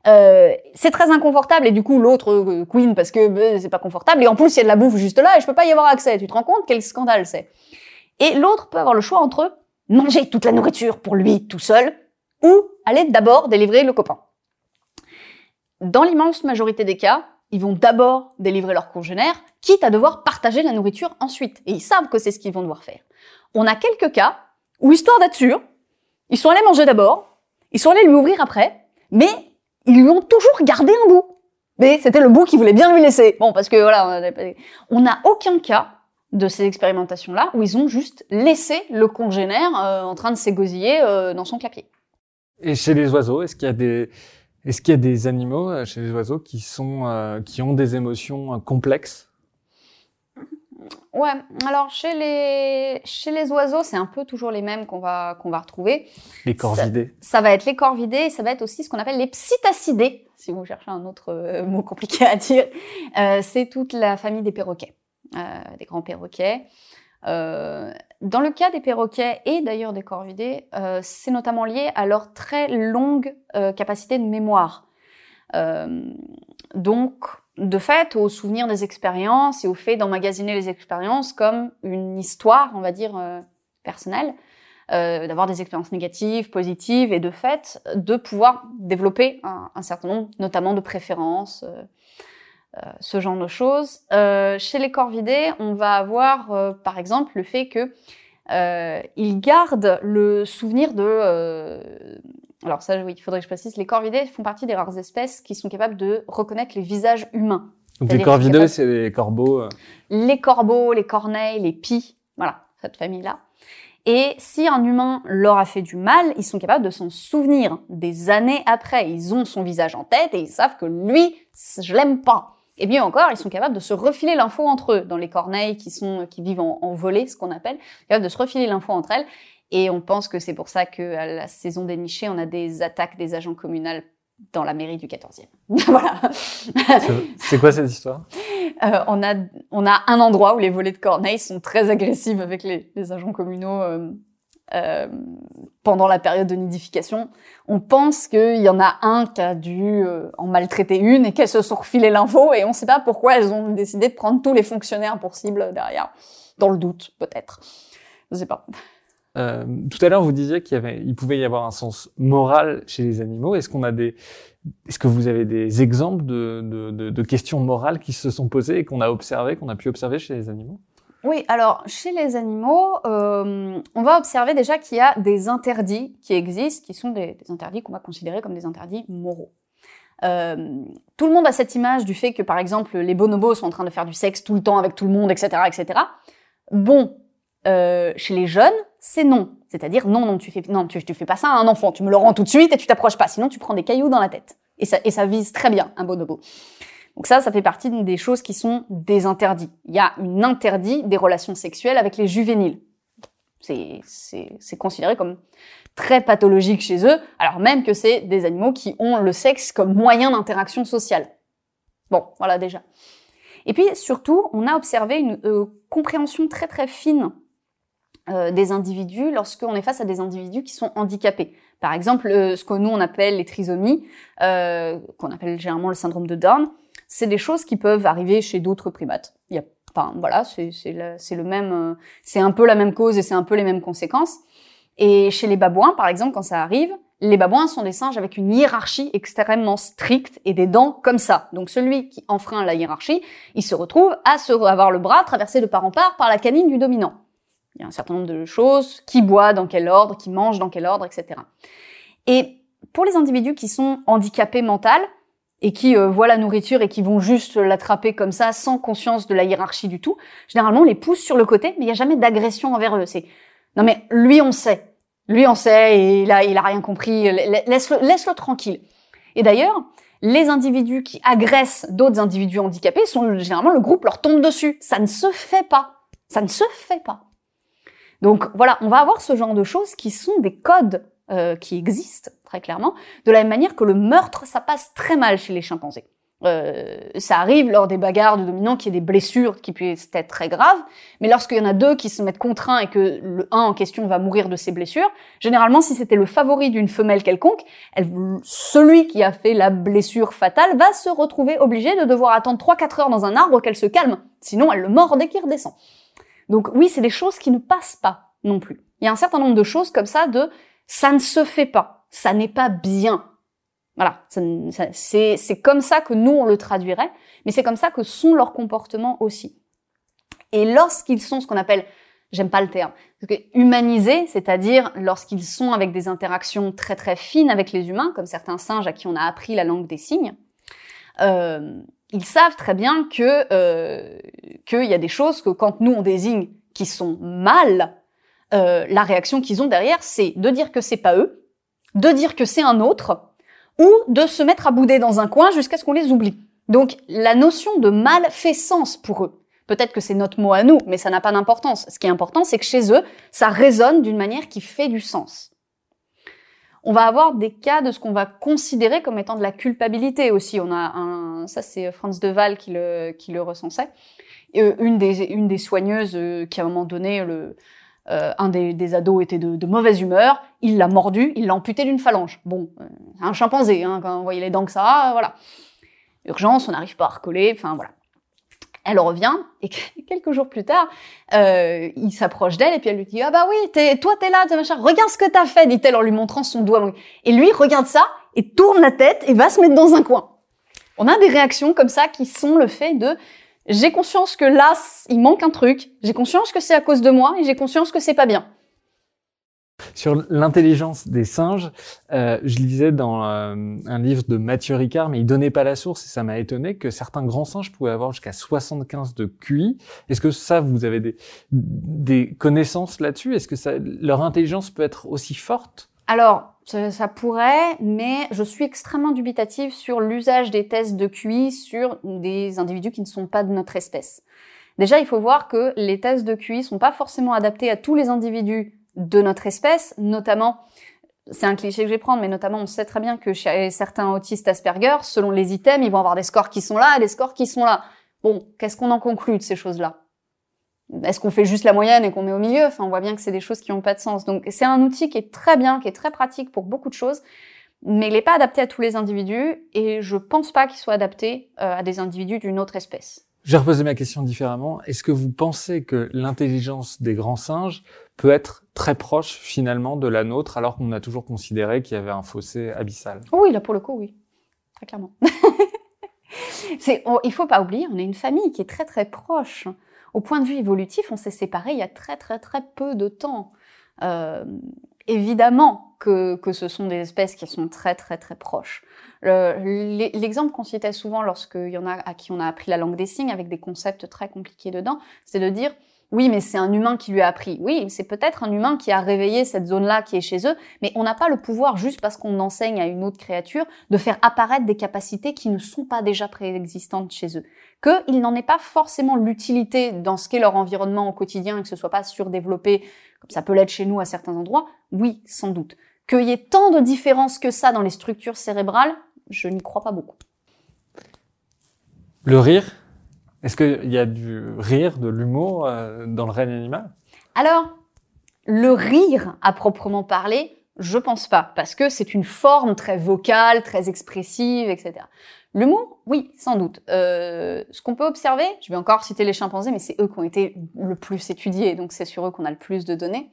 Euh, c'est très inconfortable et du coup l'autre euh, queen parce que bah, c'est pas confortable et en plus il y a de la bouffe juste là et je peux pas y avoir accès. Tu te rends compte quel scandale c'est Et l'autre peut avoir le choix entre manger toute la nourriture pour lui tout seul ou aller d'abord délivrer le copain. Dans l'immense majorité des cas, ils vont d'abord délivrer leur congénère, quitte à devoir partager la nourriture ensuite. Et ils savent que c'est ce qu'ils vont devoir faire. On a quelques cas où, histoire d'être sûr, ils sont allés manger d'abord, ils sont allés lui ouvrir après, mais ils lui ont toujours gardé un bout. mais c'était le bout qui voulait bien lui laisser. Bon, parce que voilà, on n'a aucun cas de ces expérimentations-là où ils ont juste laissé le congénère euh, en train de s'égosiller euh, dans son clapier. Et chez les oiseaux, est-ce qu'il y a des est-ce qu'il y a des animaux euh, chez les oiseaux qui sont qui ont des émotions complexes? Ouais, alors chez les chez les oiseaux, c'est un peu toujours les mêmes qu'on va qu'on va retrouver. Les corvidés. Ça, va être les corvidés, et ça va être aussi ce qu'on appelle les psittacidés, si vous cherchez un autre mot compliqué à dire. Euh, c'est toute la famille des perroquets. Euh, des grands perroquets. Euh, dans le cas des perroquets et d'ailleurs des corvidés, euh, c'est notamment lié à leur très longue capacité de mémoire. donc, de fait, au souvenir des expériences et au fait d'emmagasiner les expériences comme une histoire, on va dire, personnelle, d'avoir des expériences négatives, positives, et de fait, de pouvoir développer un, certain nombre, notamment de préférences, euh, ce genre de choses. Euh, chez les corvidés, on va avoir euh, par exemple le fait que ils gardent le souvenir de alors ça, oui, il faudrait que je précise, les corvidés font partie des rares espèces qui sont capables de reconnaître les visages humains. Donc les corvidés, c'est les corbeaux Les corbeaux, les corneilles, les pies, voilà, cette famille-là. Et si un humain leur a fait du mal, ils sont capables de s'en souvenir des années après. Ils ont son visage en tête et ils savent que lui, je l'aime pas. Et bien encore, ils sont capables de se refiler l'info entre eux, dans les corneilles qui sont qui vivent en, en volée, ce qu'on appelle, capables de se refiler l'info entre elles. Et on pense que c'est pour ça qu'à la saison des nichés, on a des attaques des agents communaux dans la mairie du 14e. voilà. C'est quoi cette histoire? Euh, on, a, on a un endroit où les volées de corneilles sont très agressives avec les, les agents communaux euh, euh, pendant la période de nidification. On pense qu'il y en a un qui a dû en maltraiter une et qu'elles se sont refilées l'info et on ne sait pas pourquoi elles ont décidé de prendre tous les fonctionnaires pour cible derrière. Dans le doute, peut-être. Je ne sais pas. Euh, tout à l'heure, vous disiez qu'il pouvait y avoir un sens moral chez les animaux. Est-ce qu'on a des, est-ce que vous avez des exemples de, questions morales qui se sont posées et qu'on a observé, qu'on a pu observer chez les animaux? Oui, alors chez les animaux, euh, on va observer déjà qu'il y a des interdits qui existent, qui sont des, interdits qu'on va considérer comme des interdits moraux. Euh, tout le monde a cette image du fait que, par exemple, les bonobos sont en train de faire du sexe tout le temps avec tout le monde, etc., etc. Bon, chez les jeunes, c'est non. C'est-à-dire, non, non, tu fais, fais pas ça à un enfant. Tu me le rends tout de suite et tu t'approches pas. Sinon, tu prends des cailloux dans la tête. Et ça, et ça vise très bien un bonobo. Donc ça, ça fait partie des choses qui sont des interdits. Il y a une interdit des relations sexuelles avec les juvéniles. C'est considéré comme très pathologique chez eux, alors même que c'est des animaux qui ont le sexe comme moyen d'interaction sociale. Bon, voilà déjà. Et puis surtout, on a observé une euh, compréhension très très fine euh, des individus lorsqu'on est face à des individus qui sont handicapés. Par exemple, euh, ce que nous on appelle les trisomies, qu'on appelle généralement le syndrome de Down, c'est des choses qui peuvent arriver chez d'autres primates. Il y a, enfin, voilà, c'est le, le même, euh, c'est un peu la même cause et c'est un peu les mêmes conséquences. Et chez les babouins, par exemple, quand ça arrive, les babouins sont des singes avec une hiérarchie extrêmement stricte et des dents comme ça. Donc celui qui enfreint la hiérarchie, il se retrouve à se avoir le bras traversé de part en part par la canine du dominant. Il y a un certain nombre de choses, qui boit dans quel ordre, qui mange dans quel ordre, etc. Et pour les individus qui sont handicapés mental, et qui euh, voient la nourriture et qui vont juste l'attraper comme ça sans conscience de la hiérarchie du tout, généralement on les pousse sur le côté, mais il n'y a jamais d'agression envers eux. C'est non mais lui on sait, lui on sait et il a il a rien compris, laisse-le laisse-le tranquille. Et d'ailleurs, les individus qui agressent d'autres individus handicapés sont généralement le groupe leur tombe dessus. Ça ne se fait pas. Ça ne se fait pas. Donc voilà, on va avoir ce genre de choses qui sont des codes euh, qui existent très clairement, de la même manière que le meurtre, ça passe très mal chez les chimpanzés. Euh, ça arrive lors des bagarres de dominants qu'il y ait des blessures qui puissent être très graves, mais lorsqu'il y en a deux qui se mettent contre un et que le un en question va mourir de ses blessures, généralement si c'était le favori d'une femelle quelconque, celui qui a fait la blessure fatale va se retrouver obligé de devoir attendre 3-4 heures dans un arbre qu'elle se calme, sinon elle le mord dès qu'il redescend. Donc oui, c'est des choses qui ne passent pas non plus. Il y a un certain nombre de choses comme ça de ça ne se fait pas, ça n'est pas bien. Voilà, c'est comme ça que nous on le traduirait, mais c'est comme ça que sont leurs comportements aussi. Et lorsqu'ils sont ce qu'on appelle, j'aime pas le terme, humanisés, c'est-à-dire lorsqu'ils sont avec des interactions très très fines avec les humains, comme certains singes à qui on a appris la langue des signes, euh, ils savent très bien que euh, qu'il y a des choses que quand nous on désigne qui sont mal, euh, la réaction qu'ils ont derrière, c'est de dire que c'est pas eux, de dire que c'est un autre, ou de se mettre à bouder dans un coin jusqu'à ce qu'on les oublie. Donc la notion de mal fait sens pour eux. Peut-être que c'est notre mot à nous, mais ça n'a pas d'importance. Ce qui est important, c'est que chez eux, ça résonne d'une manière qui fait du sens. On va avoir des cas de ce qu'on va considérer comme étant de la culpabilité aussi. On a un, ça c'est Franz de Waal qui le, qui le recensait. Euh, une, des, une des soigneuses euh, qui à un moment donné, le, euh, un des, des, ados était de, de, mauvaise humeur, il l'a mordu, il l'a amputé d'une phalange. Bon, euh, un chimpanzé, hein, quand vous voyez les dents que ça, voilà. Urgence, on n'arrive pas à recoller, enfin voilà. Elle revient et quelques jours plus tard, euh, il s'approche d'elle et puis elle lui dit ah bah oui, es, toi t'es là, t'es machin, regarde ce que t'as fait, dit-elle en lui montrant son doigt. Et lui regarde ça et tourne la tête et va se mettre dans un coin. On a des réactions comme ça qui sont le fait de j'ai conscience que là il manque un truc, j'ai conscience que c'est à cause de moi et j'ai conscience que c'est pas bien. Sur l'intelligence des singes, euh, je lisais dans euh, un livre de Mathieu Ricard, mais il donnait pas la source et ça m'a étonné que certains grands singes pouvaient avoir jusqu'à 75 de QI. Est-ce que ça, vous avez des, des connaissances là-dessus? Est-ce que ça, leur intelligence peut être aussi forte? Alors, ça, ça, pourrait, mais je suis extrêmement dubitative sur l'usage des tests de QI sur des individus qui ne sont pas de notre espèce. Déjà, il faut voir que les tests de QI sont pas forcément adaptés à tous les individus de notre espèce, notamment, c'est un cliché que je vais prendre, mais notamment on sait très bien que chez certains autistes Asperger, selon les items, ils vont avoir des scores qui sont là et des scores qui sont là. Bon, qu'est-ce qu'on en conclut de ces choses-là? Est-ce qu'on fait juste la moyenne et qu'on met au milieu? Enfin, on voit bien que c'est des choses qui n'ont pas de sens. Donc, c'est un outil qui est très bien, qui est très pratique pour beaucoup de choses, mais il n'est pas adapté à tous les individus et je pense pas qu'il soit adapté euh, à des individus d'une autre espèce. Je vais reposer ma question différemment. Est-ce que vous pensez que l'intelligence des grands singes peut être très proche finalement de la nôtre alors qu'on a toujours considéré qu'il y avait un fossé abyssal Oui, là pour le coup, oui. Très clairement. c'est, on, il faut pas oublier, on est une famille qui est très très proche. Au point de vue évolutif, on s'est séparés il y a très très très peu de temps. Euh, évidemment que, que ce sont des espèces qui sont très très très proches. L'exemple qu'on citait souvent lorsqu'il y en a à qui on a appris la langue des signes avec des concepts très compliqués dedans, c'est de dire oui, mais c'est un humain qui lui a appris. Oui, c'est peut-être un humain qui a réveillé cette zone-là qui est chez eux, mais on n'a pas le pouvoir, juste parce qu'on enseigne à une autre créature, de faire apparaître des capacités qui ne sont pas déjà préexistantes chez eux. Qu'il n'en est pas forcément l'utilité dans ce qu'est leur environnement au quotidien et que ce soit pas surdéveloppé, comme ça peut l'être chez nous à certains endroits, oui, sans doute. Qu'il y ait tant de différences que ça dans les structures cérébrales, je n'y crois pas beaucoup. Le rire? Est-ce qu'il y a du rire, de l'humour euh, dans le règne animal? Alors, le rire à proprement parler, je pense pas, parce que c'est une forme très vocale, très expressive, etc. L'humour, oui, sans doute. Euh, ce qu'on peut observer, je vais encore citer les chimpanzés, mais c'est eux qui ont été le plus étudiés, donc c'est sur eux qu'on a le plus de données.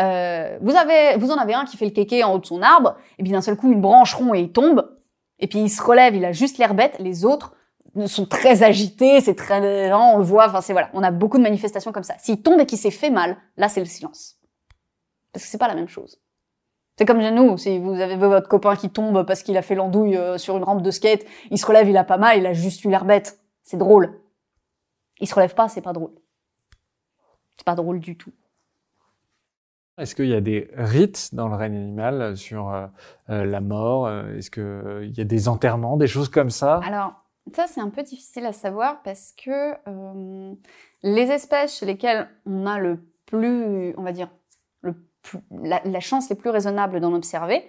Euh, vous avez, vous en avez un qui fait le kéké en haut de son arbre, et puis d'un seul coup une branche rompt et il tombe. Et puis il se relève, il a juste l'air bête. Les autres sont très agités, c'est très on le voit. Enfin c'est voilà, on a beaucoup de manifestations comme ça. S'il tombe et qu'il s'est fait mal, là c'est le silence, parce que c'est pas la même chose. C'est comme nous, si vous avez votre copain qui tombe parce qu'il a fait l'andouille euh, sur une rampe de skate, il se relève, il a pas mal, il a juste eu l'air bête. C'est drôle. Il se relève pas, c'est pas drôle. C'est pas drôle du tout. Est-ce qu'il y a des rites dans le règne animal sur euh, euh, la mort? Est-ce qu'il y a des enterrements, des choses comme ça? Alors, ça, c'est un peu difficile à savoir parce que les espèces chez lesquelles on a le plus, on va dire, la, chance les plus raisonnable d'en observer,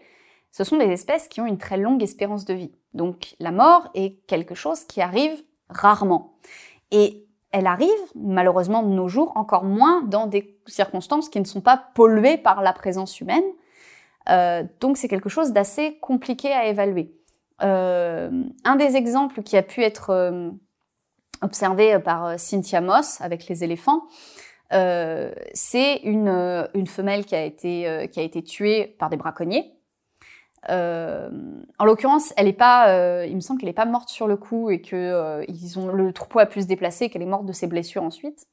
ce sont des espèces qui ont une très longue espérance de vie. Donc la mort est quelque chose qui arrive rarement. Et elle arrive, malheureusement de nos jours, encore moins dans des circonstances qui ne sont pas polluées par la présence humaine. Euh, donc c'est quelque chose d'assez compliqué à évaluer. Euh, un des exemples qui a pu être euh, observé par euh, Cynthia Moss avec les éléphants, c'est une, femelle qui a été, qui a été tuée par des braconniers. En l'occurrence, elle est pas, il me semble qu'elle est pas morte sur le coup et que ils ont le troupeau a pu se déplacer, qu'elle est morte de ses blessures ensuite.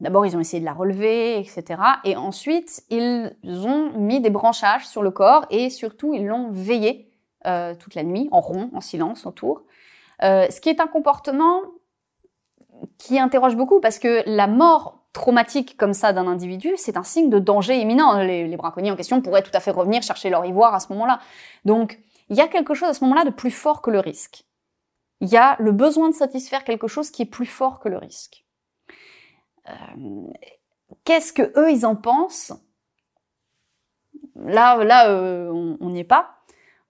D'abord, ils ont essayé de la relever, etc. Et ensuite, ils ont mis des branchages sur le corps et surtout, ils l'ont veillée euh, toute la nuit, en rond, en silence, autour. Euh, ce qui est un comportement qui interroge beaucoup parce que la mort traumatique comme ça d'un individu, c'est un signe de danger imminent. Les, les, braconniers en question pourraient tout à fait revenir chercher leur ivoire à ce moment-là. Donc, il y a quelque chose à ce moment-là de plus fort que le risque. Il y a le besoin de satisfaire quelque chose qui est plus fort que le risque. Euh, Qu'est-ce que eux ils en pensent? Là, là, euh, on n'y est pas.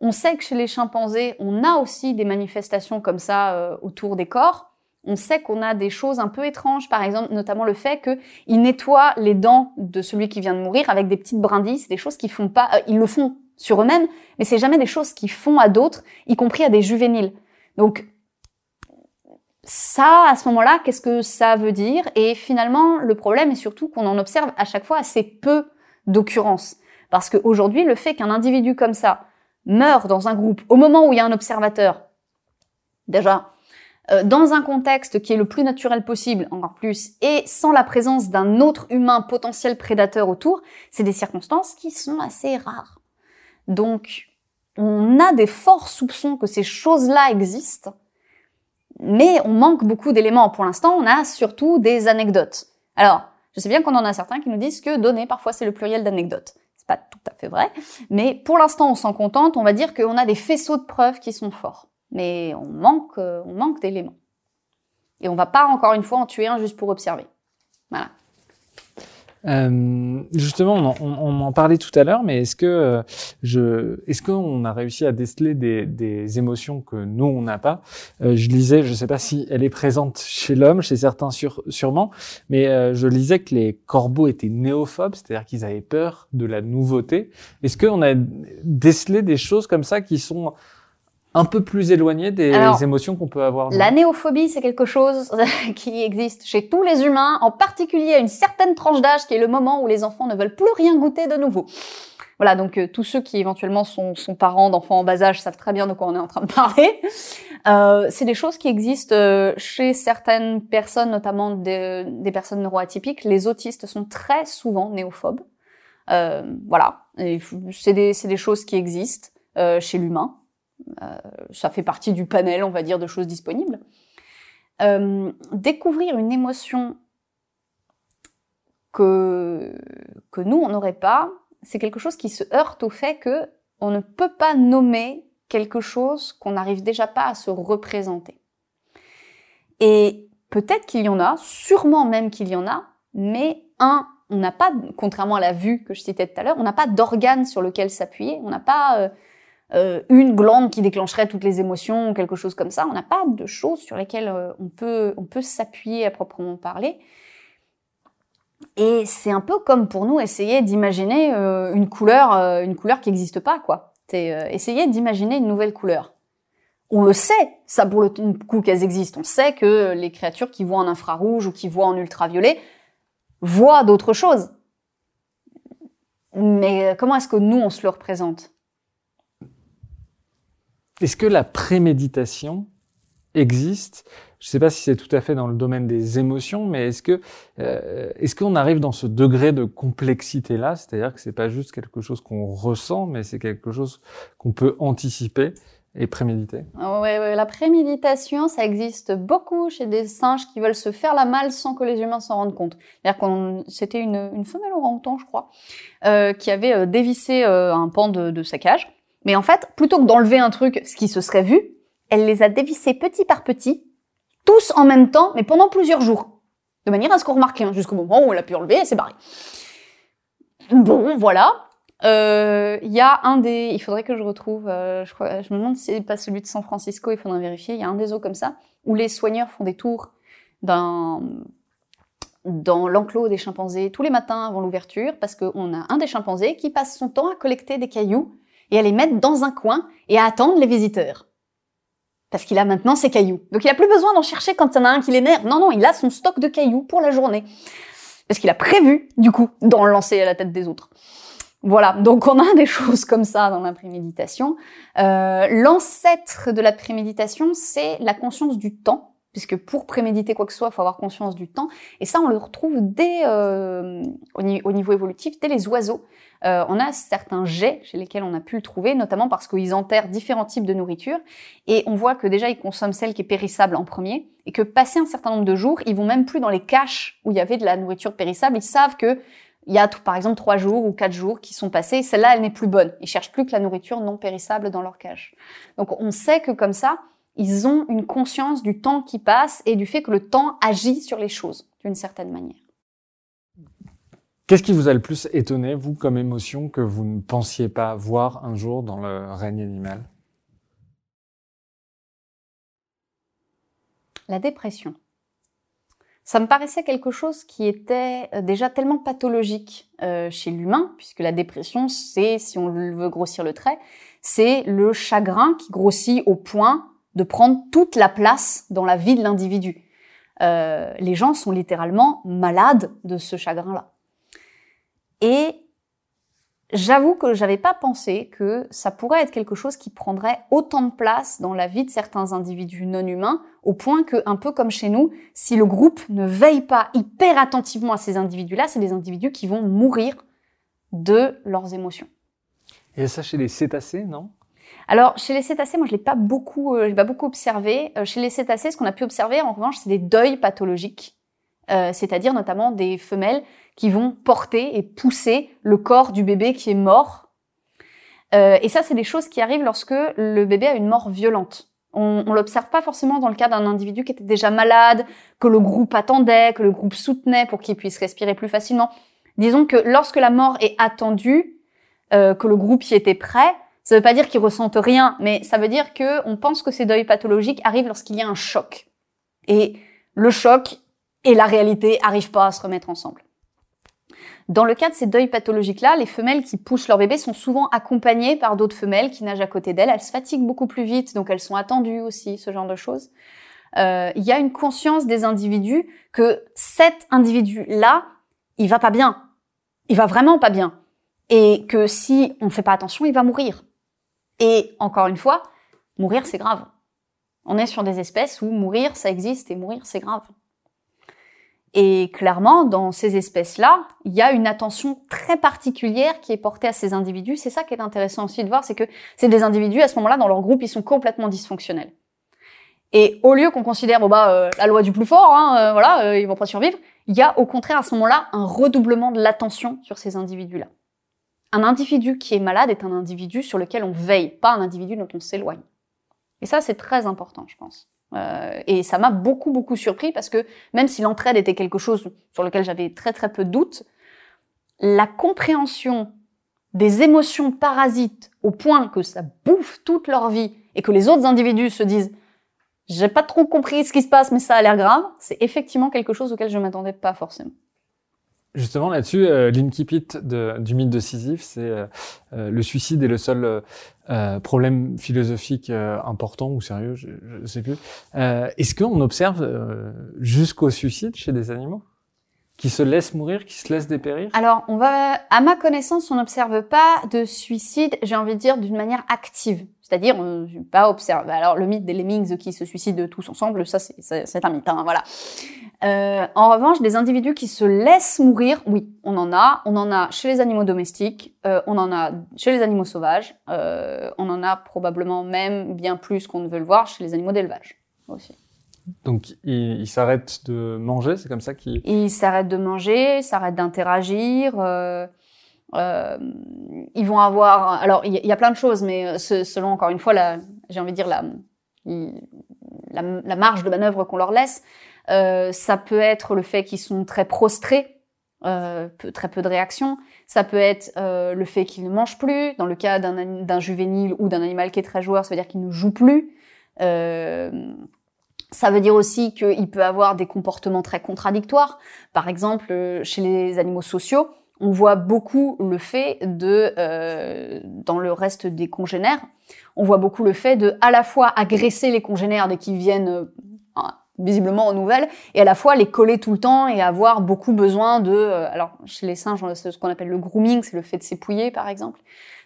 On sait que chez les chimpanzés, on a aussi des manifestations comme ça euh, autour des corps. On sait qu'on a des choses un peu étranges, par exemple, notamment le fait qu'ils nettoient les dents de celui qui vient de mourir avec des petites brindilles. C'est des choses qu'ils font pas, ils le font sur eux-mêmes, mais c'est jamais des choses qu'ils font à d'autres, y compris à des juvéniles. Donc, ça, à ce moment-là, qu'est-ce que ça veut dire? Et finalement, le problème est surtout qu'on en observe à chaque fois assez peu d'occurrences. Parce qu'aujourd'hui, le fait qu'un individu comme ça meurt dans un groupe au moment où il y a un observateur, déjà, euh, dans un contexte qui est le plus naturel possible, encore plus, et sans la présence d'un autre humain potentiel prédateur autour, c'est des circonstances qui sont assez rares. Donc, on a des forts soupçons que ces choses-là existent, mais on manque beaucoup d'éléments. Pour l'instant, on a surtout des anecdotes. Alors, je sais bien qu'on en a certains qui nous disent que donner, parfois, c'est le pluriel d'anecdotes. C'est pas tout à fait vrai, mais pour l'instant, on s'en contente. On va dire qu'on a des faisceaux de preuves qui sont forts, mais on manque, euh, on manque d'éléments. Et on va pas encore une fois en tuer un juste pour observer. Voilà. Euh, justement, on en, parlait tout à l'heure, mais est-ce que euh, je, est-ce qu'on a réussi à déceler des, des émotions que nous on n'a pas? Euh, Je lisais, je ne sais pas si elle est présente chez l'homme, chez certains sûrement, mais euh, je lisais que les corbeaux étaient néophobes, c'est-à-dire qu'ils avaient peur de la nouveauté. Est-ce qu'on a décelé des choses comme ça qui sont un peu plus éloigné des Alors, émotions qu'on peut avoir. La néophobie, c'est quelque chose qui existe chez tous les humains, en particulier à une certaine tranche d'âge qui est le moment où les enfants ne veulent plus rien goûter de nouveau. Voilà, donc euh, tous ceux qui éventuellement sont, sont parents d'enfants en bas âge savent très bien de quoi on est en train de parler. Euh, c'est des choses qui existent euh, chez certaines personnes, notamment des, des personnes neuroatypiques. Les autistes sont très souvent néophobes. Voilà, c'est des, des choses qui existent chez l'humain. Euh, ça fait partie du panel, on va dire, de choses disponibles. Euh, découvrir une émotion que, que nous, on n'aurait pas, c'est quelque chose qui se heurte au fait que on ne peut pas nommer quelque chose qu'on n'arrive déjà pas à se représenter. Et peut-être qu'il y en a, sûrement même qu'il y en a, mais un, on n'a pas, contrairement à la vue que je citais tout à l'heure, on n'a pas d'organe sur lequel s'appuyer, on n'a pas euh, euh, une glande qui déclencherait toutes les émotions, quelque chose comme ça. On n'a pas de choses sur lesquelles euh, on peut, on peut s'appuyer à proprement parler. Et c'est un peu comme pour nous essayer d'imaginer euh, une couleur, une couleur qui n'existe pas, quoi. Essayer d'imaginer une nouvelle couleur. On le sait, ça pour le coup qu'elles existent. On sait que les créatures qui voient en infrarouge ou qui voient en ultraviolet voient d'autres choses. Mais comment est-ce que nous on se le représente? Est-ce que la préméditation existe? Je ne sais pas si c'est tout à fait dans le domaine des émotions, mais est-ce que euh, est-ce qu'on arrive dans ce degré de complexité là, c'est-à-dire que c'est pas juste quelque chose qu'on ressent, mais c'est quelque chose qu'on peut anticiper et préméditer? Ouais, ouais, la préméditation, ça existe beaucoup chez des singes qui veulent se faire la malle sans que les humains s'en rendent compte. Qu'on, c'était une, une femelle orang-outan, je crois, euh, qui avait euh, dévissé euh, un pan de, de sa cage mais en fait, plutôt que d'enlever un truc, ce qui se serait vu, elle les a dévissés petit par petit, tous en même temps, mais pendant plusieurs jours. De manière à ce qu'on remarque jusqu'au moment où elle a pu enlever et c'est barré. Bon, voilà. Il euh, y a un des... Il faudrait que je retrouve... Euh, je, crois, je me demande si c'est pas celui de San Francisco, il faudrait vérifier. Il y a un des zoos comme ça, où les soigneurs font des tours dans, dans l'enclos des chimpanzés tous les matins avant l'ouverture, parce qu'on a un des chimpanzés qui passe son temps à collecter des cailloux et à les mettre dans un coin et à attendre les visiteurs. Parce qu'il a maintenant ses cailloux. Donc il a plus besoin d'en chercher quand il y en a un qui l'énerve. Non, non, il a son stock de cailloux pour la journée. Parce qu'il a prévu, du coup, d'en lancer à la tête des autres. Voilà, donc on a des choses comme ça dans la préméditation. Euh, L'ancêtre de la préméditation, c'est la conscience du temps, puisque pour préméditer quoi que ce soit, il faut avoir conscience du temps. Et ça, on le retrouve dès, euh, au, niveau évolutif, dès les oiseaux. Euh, on a certains jets chez lesquels on a pu le trouver, notamment parce qu'ils enterrent différents types de nourriture. Et on voit que déjà, ils consomment celle qui est périssable en premier, et que passé un certain nombre de jours, ils vont même plus dans les caches où il y avait de la nourriture périssable. Ils savent que il y a par exemple trois jours ou quatre jours qui sont passés, celle-là, elle n'est plus bonne. Ils cherchent plus que la nourriture non périssable dans leur cage. Donc on sait que comme ça, ils ont une conscience du temps qui passe et du fait que le temps agit sur les choses d'une certaine manière. Qu'est-ce qui vous a le plus étonné, vous, comme émotion, que vous ne pensiez pas voir un jour dans le règne animal? La dépression. Ça me paraissait quelque chose qui était euh, déjà tellement pathologique euh, chez l'humain, puisque la dépression, c'est, si on veut grossir le trait, c'est le chagrin qui grossit au point de prendre toute la place dans la vie de l'individu. Euh, les gens sont littéralement malades de ce chagrin-là. Et J'avoue que j'avais pas pensé que ça pourrait être quelque chose qui prendrait autant de place dans la vie de certains individus non humains, au point que, un peu comme chez nous, si le groupe ne veille pas hyper attentivement à ces individus-là, c'est des individus qui vont mourir de leurs émotions. Et ça chez les cétacés, non? Alors, chez les cétacés, moi, je l'ai pas beaucoup, euh, pas beaucoup observé. Euh, chez les cétacés, ce qu'on a pu observer, en revanche, c'est des deuils pathologiques, euh, c'est-à-dire notamment des femelles qui vont porter et pousser le corps du bébé qui est mort. Euh, et ça, c'est des choses qui arrivent lorsque le bébé a une mort violente. On, on l'observe pas forcément dans le cas d'un individu qui était déjà malade, que le groupe attendait, que le groupe soutenait pour qu'il puisse respirer plus facilement. Disons que lorsque la mort est attendue, euh, que le groupe y était prêt, ça veut pas dire qu'ils ressentent rien, mais ça veut dire que on pense que ces deuils pathologiques arrivent lorsqu'il y a un choc. Et le choc et la réalité arrivent pas à se remettre ensemble. Dans le cas de ces deuils pathologiques-là, les femelles qui poussent leur bébé sont souvent accompagnées par d'autres femelles qui nagent à côté d'elles. Elles se fatiguent beaucoup plus vite, donc elles sont attendues aussi, ce genre de choses. Euh, il y a une conscience des individus que cet individu-là, il va pas bien. Il va vraiment pas bien. Et que si on ne fait pas attention, il va mourir. Et encore une fois, mourir, c'est grave. On est sur des espèces où mourir, ça existe et mourir, c'est grave. Et clairement, dans ces espèces-là, il y a une attention très particulière qui est portée à ces individus. C'est ça qui est intéressant aussi de voir, c'est que c'est des individus, à ce moment-là, dans leur groupe, ils sont complètement dysfonctionnels. Et au lieu qu'on considère, bon bah, euh, la loi du plus fort, hein, euh, voilà, euh, ils vont pas survivre, il y a au contraire à ce moment-là un redoublement de l'attention sur ces individus-là. Un individu qui est malade est un individu sur lequel on veille, pas un individu dont on s'éloigne. Et ça, c'est très important, je pense. Euh, et ça m'a beaucoup, beaucoup surpris parce que même si l'entraide était quelque chose sur lequel j'avais très, très peu de doutes, la compréhension des émotions parasites au point que ça bouffe toute leur vie et que les autres individus se disent j'ai pas trop compris ce qui se passe mais ça a l'air grave, c'est effectivement quelque chose auquel je m'attendais pas forcément. Justement, là-dessus, euh, l'incipit du mythe de Sisyphe, c'est euh, euh, le suicide est le seul euh, problème philosophique important ou sérieux, je ne sais plus. Est-ce qu'on observe jusqu'au suicide chez des animaux qui se laissent mourir, qui se laissent dépérir? Alors, on va, à ma connaissance, on n'observe pas de suicide, j'ai envie de dire, d'une manière active. C'est-à-dire, on pas observe. Alors, le mythe des lemmings qui se suicident tous ensemble, ça, c'est un mythe, hein, voilà. Euh, en revanche, des individus qui se laissent mourir, oui, on en a. On en a chez les animaux domestiques, euh, on en a chez les animaux sauvages, euh, on en a probablement même bien plus qu'on ne veut le voir chez les animaux d'élevage aussi. Donc, ils s'arrêtent de manger, c'est comme ça qu'ils... Ils s'arrêtent de manger, s'arrêtent d'interagir. Euh, euh, ils vont avoir... Alors, il y, a plein de choses, mais selon, encore une fois, j'ai envie de dire, la, la, la marge de manœuvre qu'on leur laisse, euh, ça peut être le fait qu'ils sont très prostrés, euh, très peu de réactions. Ça peut être euh, le fait qu'ils ne mangent plus. Dans le cas d'un juvénile ou d'un animal qui est très joueur, ça veut dire qu'il ne joue plus. Euh, ça veut dire aussi qu'il peut avoir des comportements très contradictoires. Par exemple, euh, chez les animaux sociaux, on voit beaucoup le fait de, euh, dans le reste des congénères, on voit beaucoup le fait de à la fois agresser les congénères dès qu'ils viennent visiblement aux nouvelles, et à la fois les coller tout le temps et avoir beaucoup besoin de... Euh, alors, chez les singes, c'est ce qu'on appelle le grooming, c'est le fait de s'épouiller, par exemple.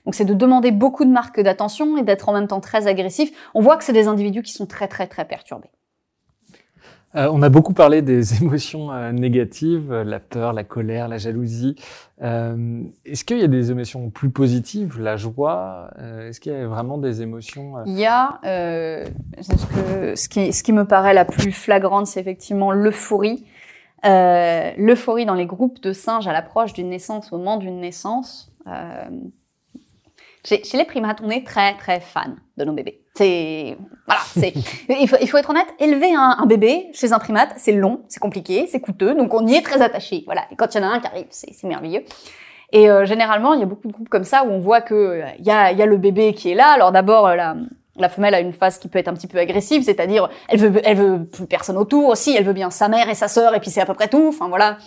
Donc, c'est de demander beaucoup de marques d'attention et d'être en même temps très agressif. On voit que c'est des individus qui sont très, très, très perturbés. Euh, on a beaucoup parlé des émotions euh, négatives, euh, la peur, la colère, la jalousie. Euh, Est-ce qu'il y a des émotions plus positives, la joie? Est-ce qu'il y a vraiment des émotions Il y a ce, ce, qui, ce qui me paraît la plus flagrante, c'est effectivement l'euphorie. l'euphorie dans les groupes de singes à l'approche d'une naissance, au moment d'une naissance. Chez, chez, les primates, on est très très fan de nos bébés. C'est voilà, c'est il faut, il faut être honnête. Élever un, un bébé chez un primate, c'est long, c'est compliqué, c'est coûteux, donc on y est très attaché. Voilà. Et quand il y en a un qui arrive, c'est merveilleux. Et euh, généralement, il y a beaucoup de groupes comme ça où on voit que il y a, y a le bébé qui est là. Alors d'abord la la femelle a une phase qui peut être un petit peu agressive, c'est-à-dire elle veut elle veut plus personne autour aussi, elle veut bien sa mère et sa sœur et puis c'est à peu près tout. Enfin voilà.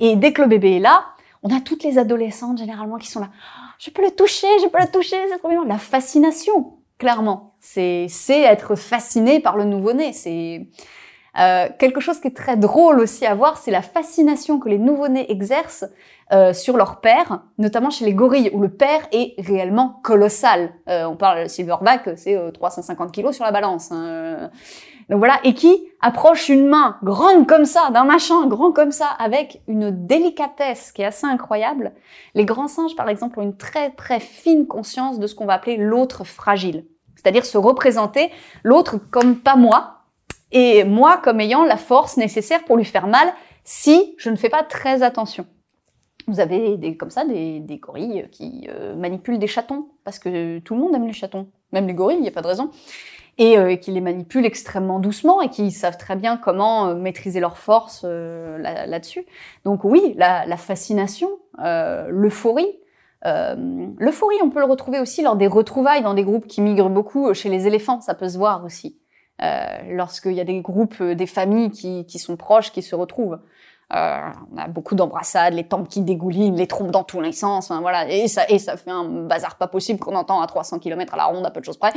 Et dès que le bébé est là, on a toutes les adolescentes généralement qui sont là je peux le toucher, je peux le toucher, c'est trop bien. La fascination, clairement. C'est, être fasciné par le nouveau-né. C'est euh, quelque chose qui est très drôle aussi à voir, c'est la fascination que les nouveau-nés exercent euh, sur leur père, notamment chez les gorilles, où le père est réellement colossal. Euh, on parle de silverback, c'est 350 kilos sur la balance. Hein. Donc voilà, et qui approche une main grande comme ça, d'un machin grand comme ça, avec une délicatesse qui est assez incroyable. Les grands singes, par exemple, ont une très très fine conscience de ce qu'on va appeler l'autre fragile. C'est-à-dire se représenter l'autre comme pas moi, et moi comme ayant la force nécessaire pour lui faire mal si je ne fais pas très attention. Vous avez des, comme ça des, gorilles qui euh, manipulent des chatons, parce que tout le monde aime les chatons, même les gorilles, il n'y a pas de raison et euh, qui les manipulent extrêmement doucement et qui savent très bien comment euh, maîtriser leur force euh, là-dessus. Donc oui, la, la fascination, l'euphorie. l'euphorie, on peut le retrouver aussi lors des retrouvailles dans des groupes qui migrent beaucoup chez les éléphants, ça peut se voir aussi. Lorsqu'il y a des groupes, des familles qui, qui sont proches, qui se retrouvent. Euh, on a beaucoup d'embrassades, les tempes qui dégoulinent, les trompes dans tous les sens, voilà, et ça, et ça fait un bazar pas possible qu'on entend à 300 km à la ronde à peu de choses près.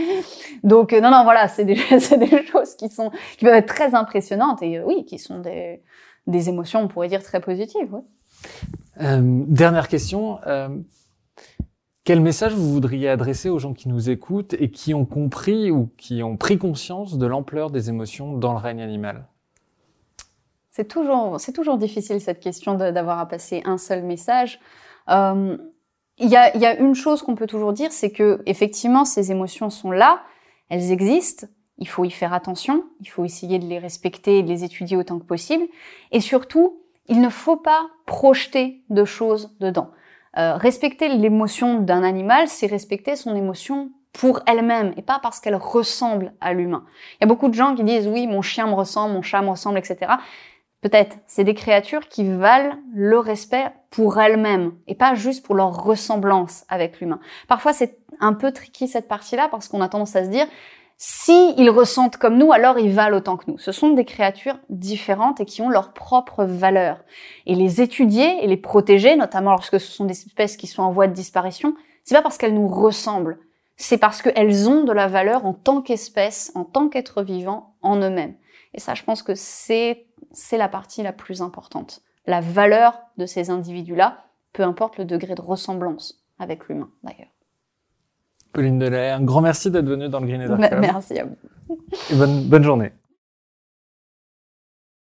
Donc euh, non, non, voilà, c'est des, des choses qui sont, qui peuvent être très impressionnantes et euh, oui, qui sont des, des émotions, on pourrait dire très positives. Euh, dernière question. Quel message vous voudriez adresser aux gens qui nous écoutent et qui ont compris ou qui ont pris conscience de l'ampleur des émotions dans le règne animal? C'est toujours, c'est toujours difficile cette question d'avoir à passer un seul message. Euh, il y, a, y a une chose qu'on peut toujours dire, c'est que effectivement ces émotions sont là, elles existent. Il faut y faire attention, il faut essayer de les respecter et de les étudier autant que possible. Et surtout, il ne faut pas projeter de choses dedans. Euh, respecter l'émotion d'un animal, c'est respecter son émotion pour elle-même et pas parce qu'elle ressemble à l'humain. Il y a beaucoup de gens qui disent oui, mon chien me ressemble, mon chat me ressemble, etc. Peut-être. C'est des créatures qui valent le respect pour elles-mêmes et pas juste pour leur ressemblance avec l'humain. Parfois, c'est un peu tricky cette partie-là parce qu'on a tendance à se dire si ils ressentent comme nous, alors ils valent autant que nous. Ce sont des créatures différentes et qui ont leur propre valeur. Et les étudier et les protéger, notamment lorsque ce sont des espèces qui sont en voie de disparition, c'est pas parce qu'elles nous ressemblent, c'est parce qu'elles ont de la valeur en tant qu'espèce, en tant qu'être vivant, en eux-mêmes. Et ça, je pense que c'est c'est la partie la plus importante. La valeur de ces individus-là, peu importe le degré de ressemblance avec l'humain d'ailleurs. Pauline Delay, un grand merci d'être venue dans le Green Club. Merci à vous. Et bonne, bonne journée.